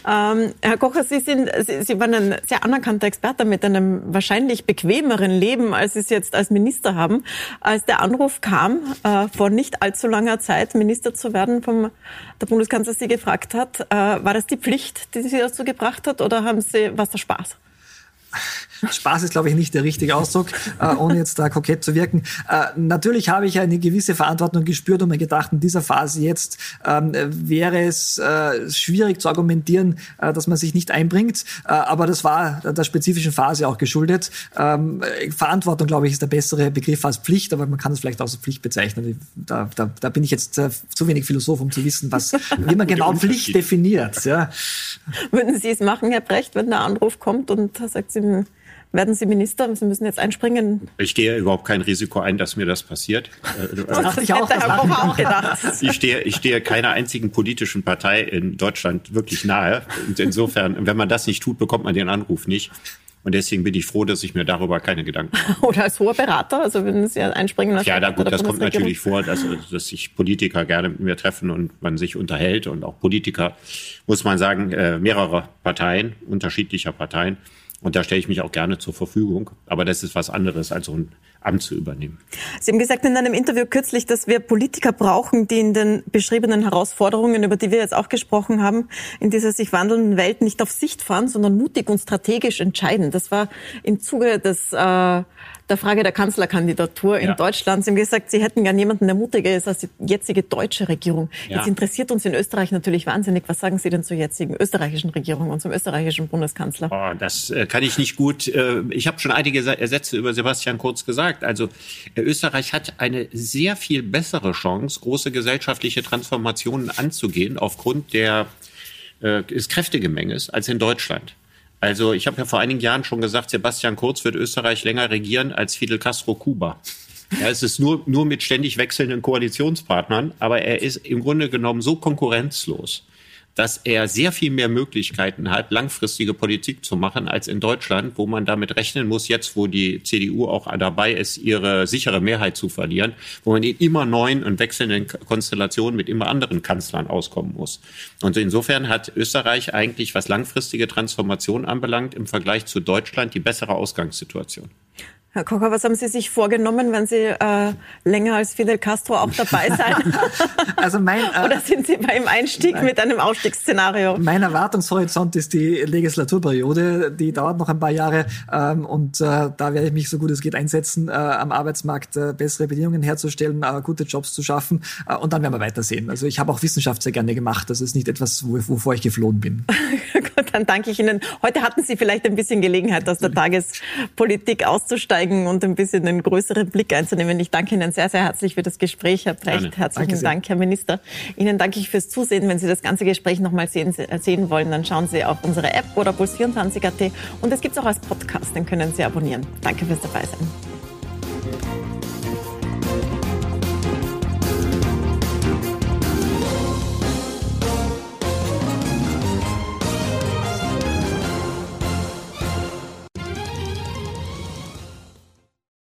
Ähm, Herr Kocher, Sie, sind, Sie, waren ein sehr anerkannter Experte mit einem wahrscheinlich bequemeren Leben, als Sie es jetzt als Minister haben. Als der Anruf kam, äh, vor nicht allzu langer Zeit Minister zu werden, vom der Bundeskanzler Sie gefragt hat, äh, war das die Pflicht, die Sie dazu gebracht hat, oder haben Sie was der Spaß? Spaß ist, glaube ich, nicht der richtige Ausdruck, äh, ohne jetzt da kokett zu wirken. Äh, natürlich habe ich eine gewisse Verantwortung gespürt und mir gedacht, in dieser Phase jetzt ähm, wäre es äh, schwierig zu argumentieren, äh, dass man sich nicht einbringt. Äh, aber das war der spezifischen Phase auch geschuldet. Ähm, Verantwortung, glaube ich, ist der bessere Begriff als Pflicht, aber man kann es vielleicht auch als Pflicht bezeichnen. Da, da, da bin ich jetzt äh, zu wenig Philosoph, um zu wissen, was, wie man (laughs) genau Pflicht definiert. Ja. Würden Sie es machen, Herr Brecht, wenn der Anruf kommt und sagt Sie, werden Sie Minister? Sie müssen jetzt einspringen. Ich gehe überhaupt kein Risiko ein, dass mir das passiert. Das dachte ich auch. Das auch gedacht. Ich stehe, ich stehe keiner einzigen politischen Partei in Deutschland wirklich nahe. Und insofern, wenn man das nicht tut, bekommt man den Anruf nicht. Und deswegen bin ich froh, dass ich mir darüber keine Gedanken mache. (laughs) Oder als hoher Berater, also wenn Sie einspringen lassen. Ja, da, gut, das kommt natürlich vor, dass, dass sich Politiker gerne mit mir treffen und man sich unterhält. Und auch Politiker, muss man sagen, äh, mehrere Parteien, unterschiedlicher Parteien. Und da stelle ich mich auch gerne zur Verfügung. Aber das ist was anderes als so ein Amt zu übernehmen. Sie haben gesagt in einem Interview kürzlich, dass wir Politiker brauchen, die in den beschriebenen Herausforderungen, über die wir jetzt auch gesprochen haben, in dieser sich wandelnden Welt nicht auf Sicht fahren, sondern mutig und strategisch entscheiden. Das war im Zuge des äh, der Frage der Kanzlerkandidatur ja. in Deutschland. Sie haben gesagt, Sie hätten gern jemanden, der mutiger ist als die jetzige deutsche Regierung. Ja. Jetzt interessiert uns in Österreich natürlich wahnsinnig. Was sagen Sie denn zur jetzigen österreichischen Regierung und zum österreichischen Bundeskanzler? Oh, das äh, kann ich nicht gut. Äh, ich habe schon einige Sätze über Sebastian Kurz gesagt. Also äh, Österreich hat eine sehr viel bessere Chance, große gesellschaftliche Transformationen anzugehen aufgrund der des Kräftegemenges als in Deutschland. Also ich habe ja vor einigen Jahren schon gesagt, Sebastian Kurz wird Österreich länger regieren als Fidel Castro Kuba. Ja, es ist nur, nur mit ständig wechselnden Koalitionspartnern, aber er ist im Grunde genommen so konkurrenzlos, dass er sehr viel mehr Möglichkeiten hat, langfristige Politik zu machen als in Deutschland, wo man damit rechnen muss, jetzt wo die CDU auch dabei ist, ihre sichere Mehrheit zu verlieren, wo man in immer neuen und wechselnden Konstellationen mit immer anderen Kanzlern auskommen muss. Und insofern hat Österreich eigentlich, was langfristige Transformation anbelangt, im Vergleich zu Deutschland die bessere Ausgangssituation. Herr Kocher, was haben Sie sich vorgenommen, wenn Sie äh, länger als Fidel Castro auch dabei (laughs) sein? also mein, äh, Oder sind Sie beim Einstieg mein, mit einem Ausstiegsszenario? Mein Erwartungshorizont ist die Legislaturperiode. Die dauert noch ein paar Jahre ähm, und äh, da werde ich mich so gut es geht einsetzen, äh, am Arbeitsmarkt äh, bessere Bedingungen herzustellen, äh, gute Jobs zu schaffen und dann werden wir weitersehen. Also ich habe auch Wissenschaft sehr gerne gemacht. Das ist nicht etwas, wo, wovor ich geflohen bin. (laughs) gut, dann danke ich Ihnen. Heute hatten Sie vielleicht ein bisschen Gelegenheit, aus der Tagespolitik auszusteigen einzusteigen und ein bisschen einen größeren Blick einzunehmen. Ich danke Ihnen sehr, sehr herzlich für das Gespräch, Herr Brecht. Gerne. Herzlichen Dank, Herr Minister. Ihnen danke ich fürs Zusehen. Wenn Sie das ganze Gespräch nochmal sehen, sehen wollen, dann schauen Sie auf unsere App oder puls24.at. Und es gibt es auch als Podcast, den können Sie abonnieren. Danke fürs Dabeisein.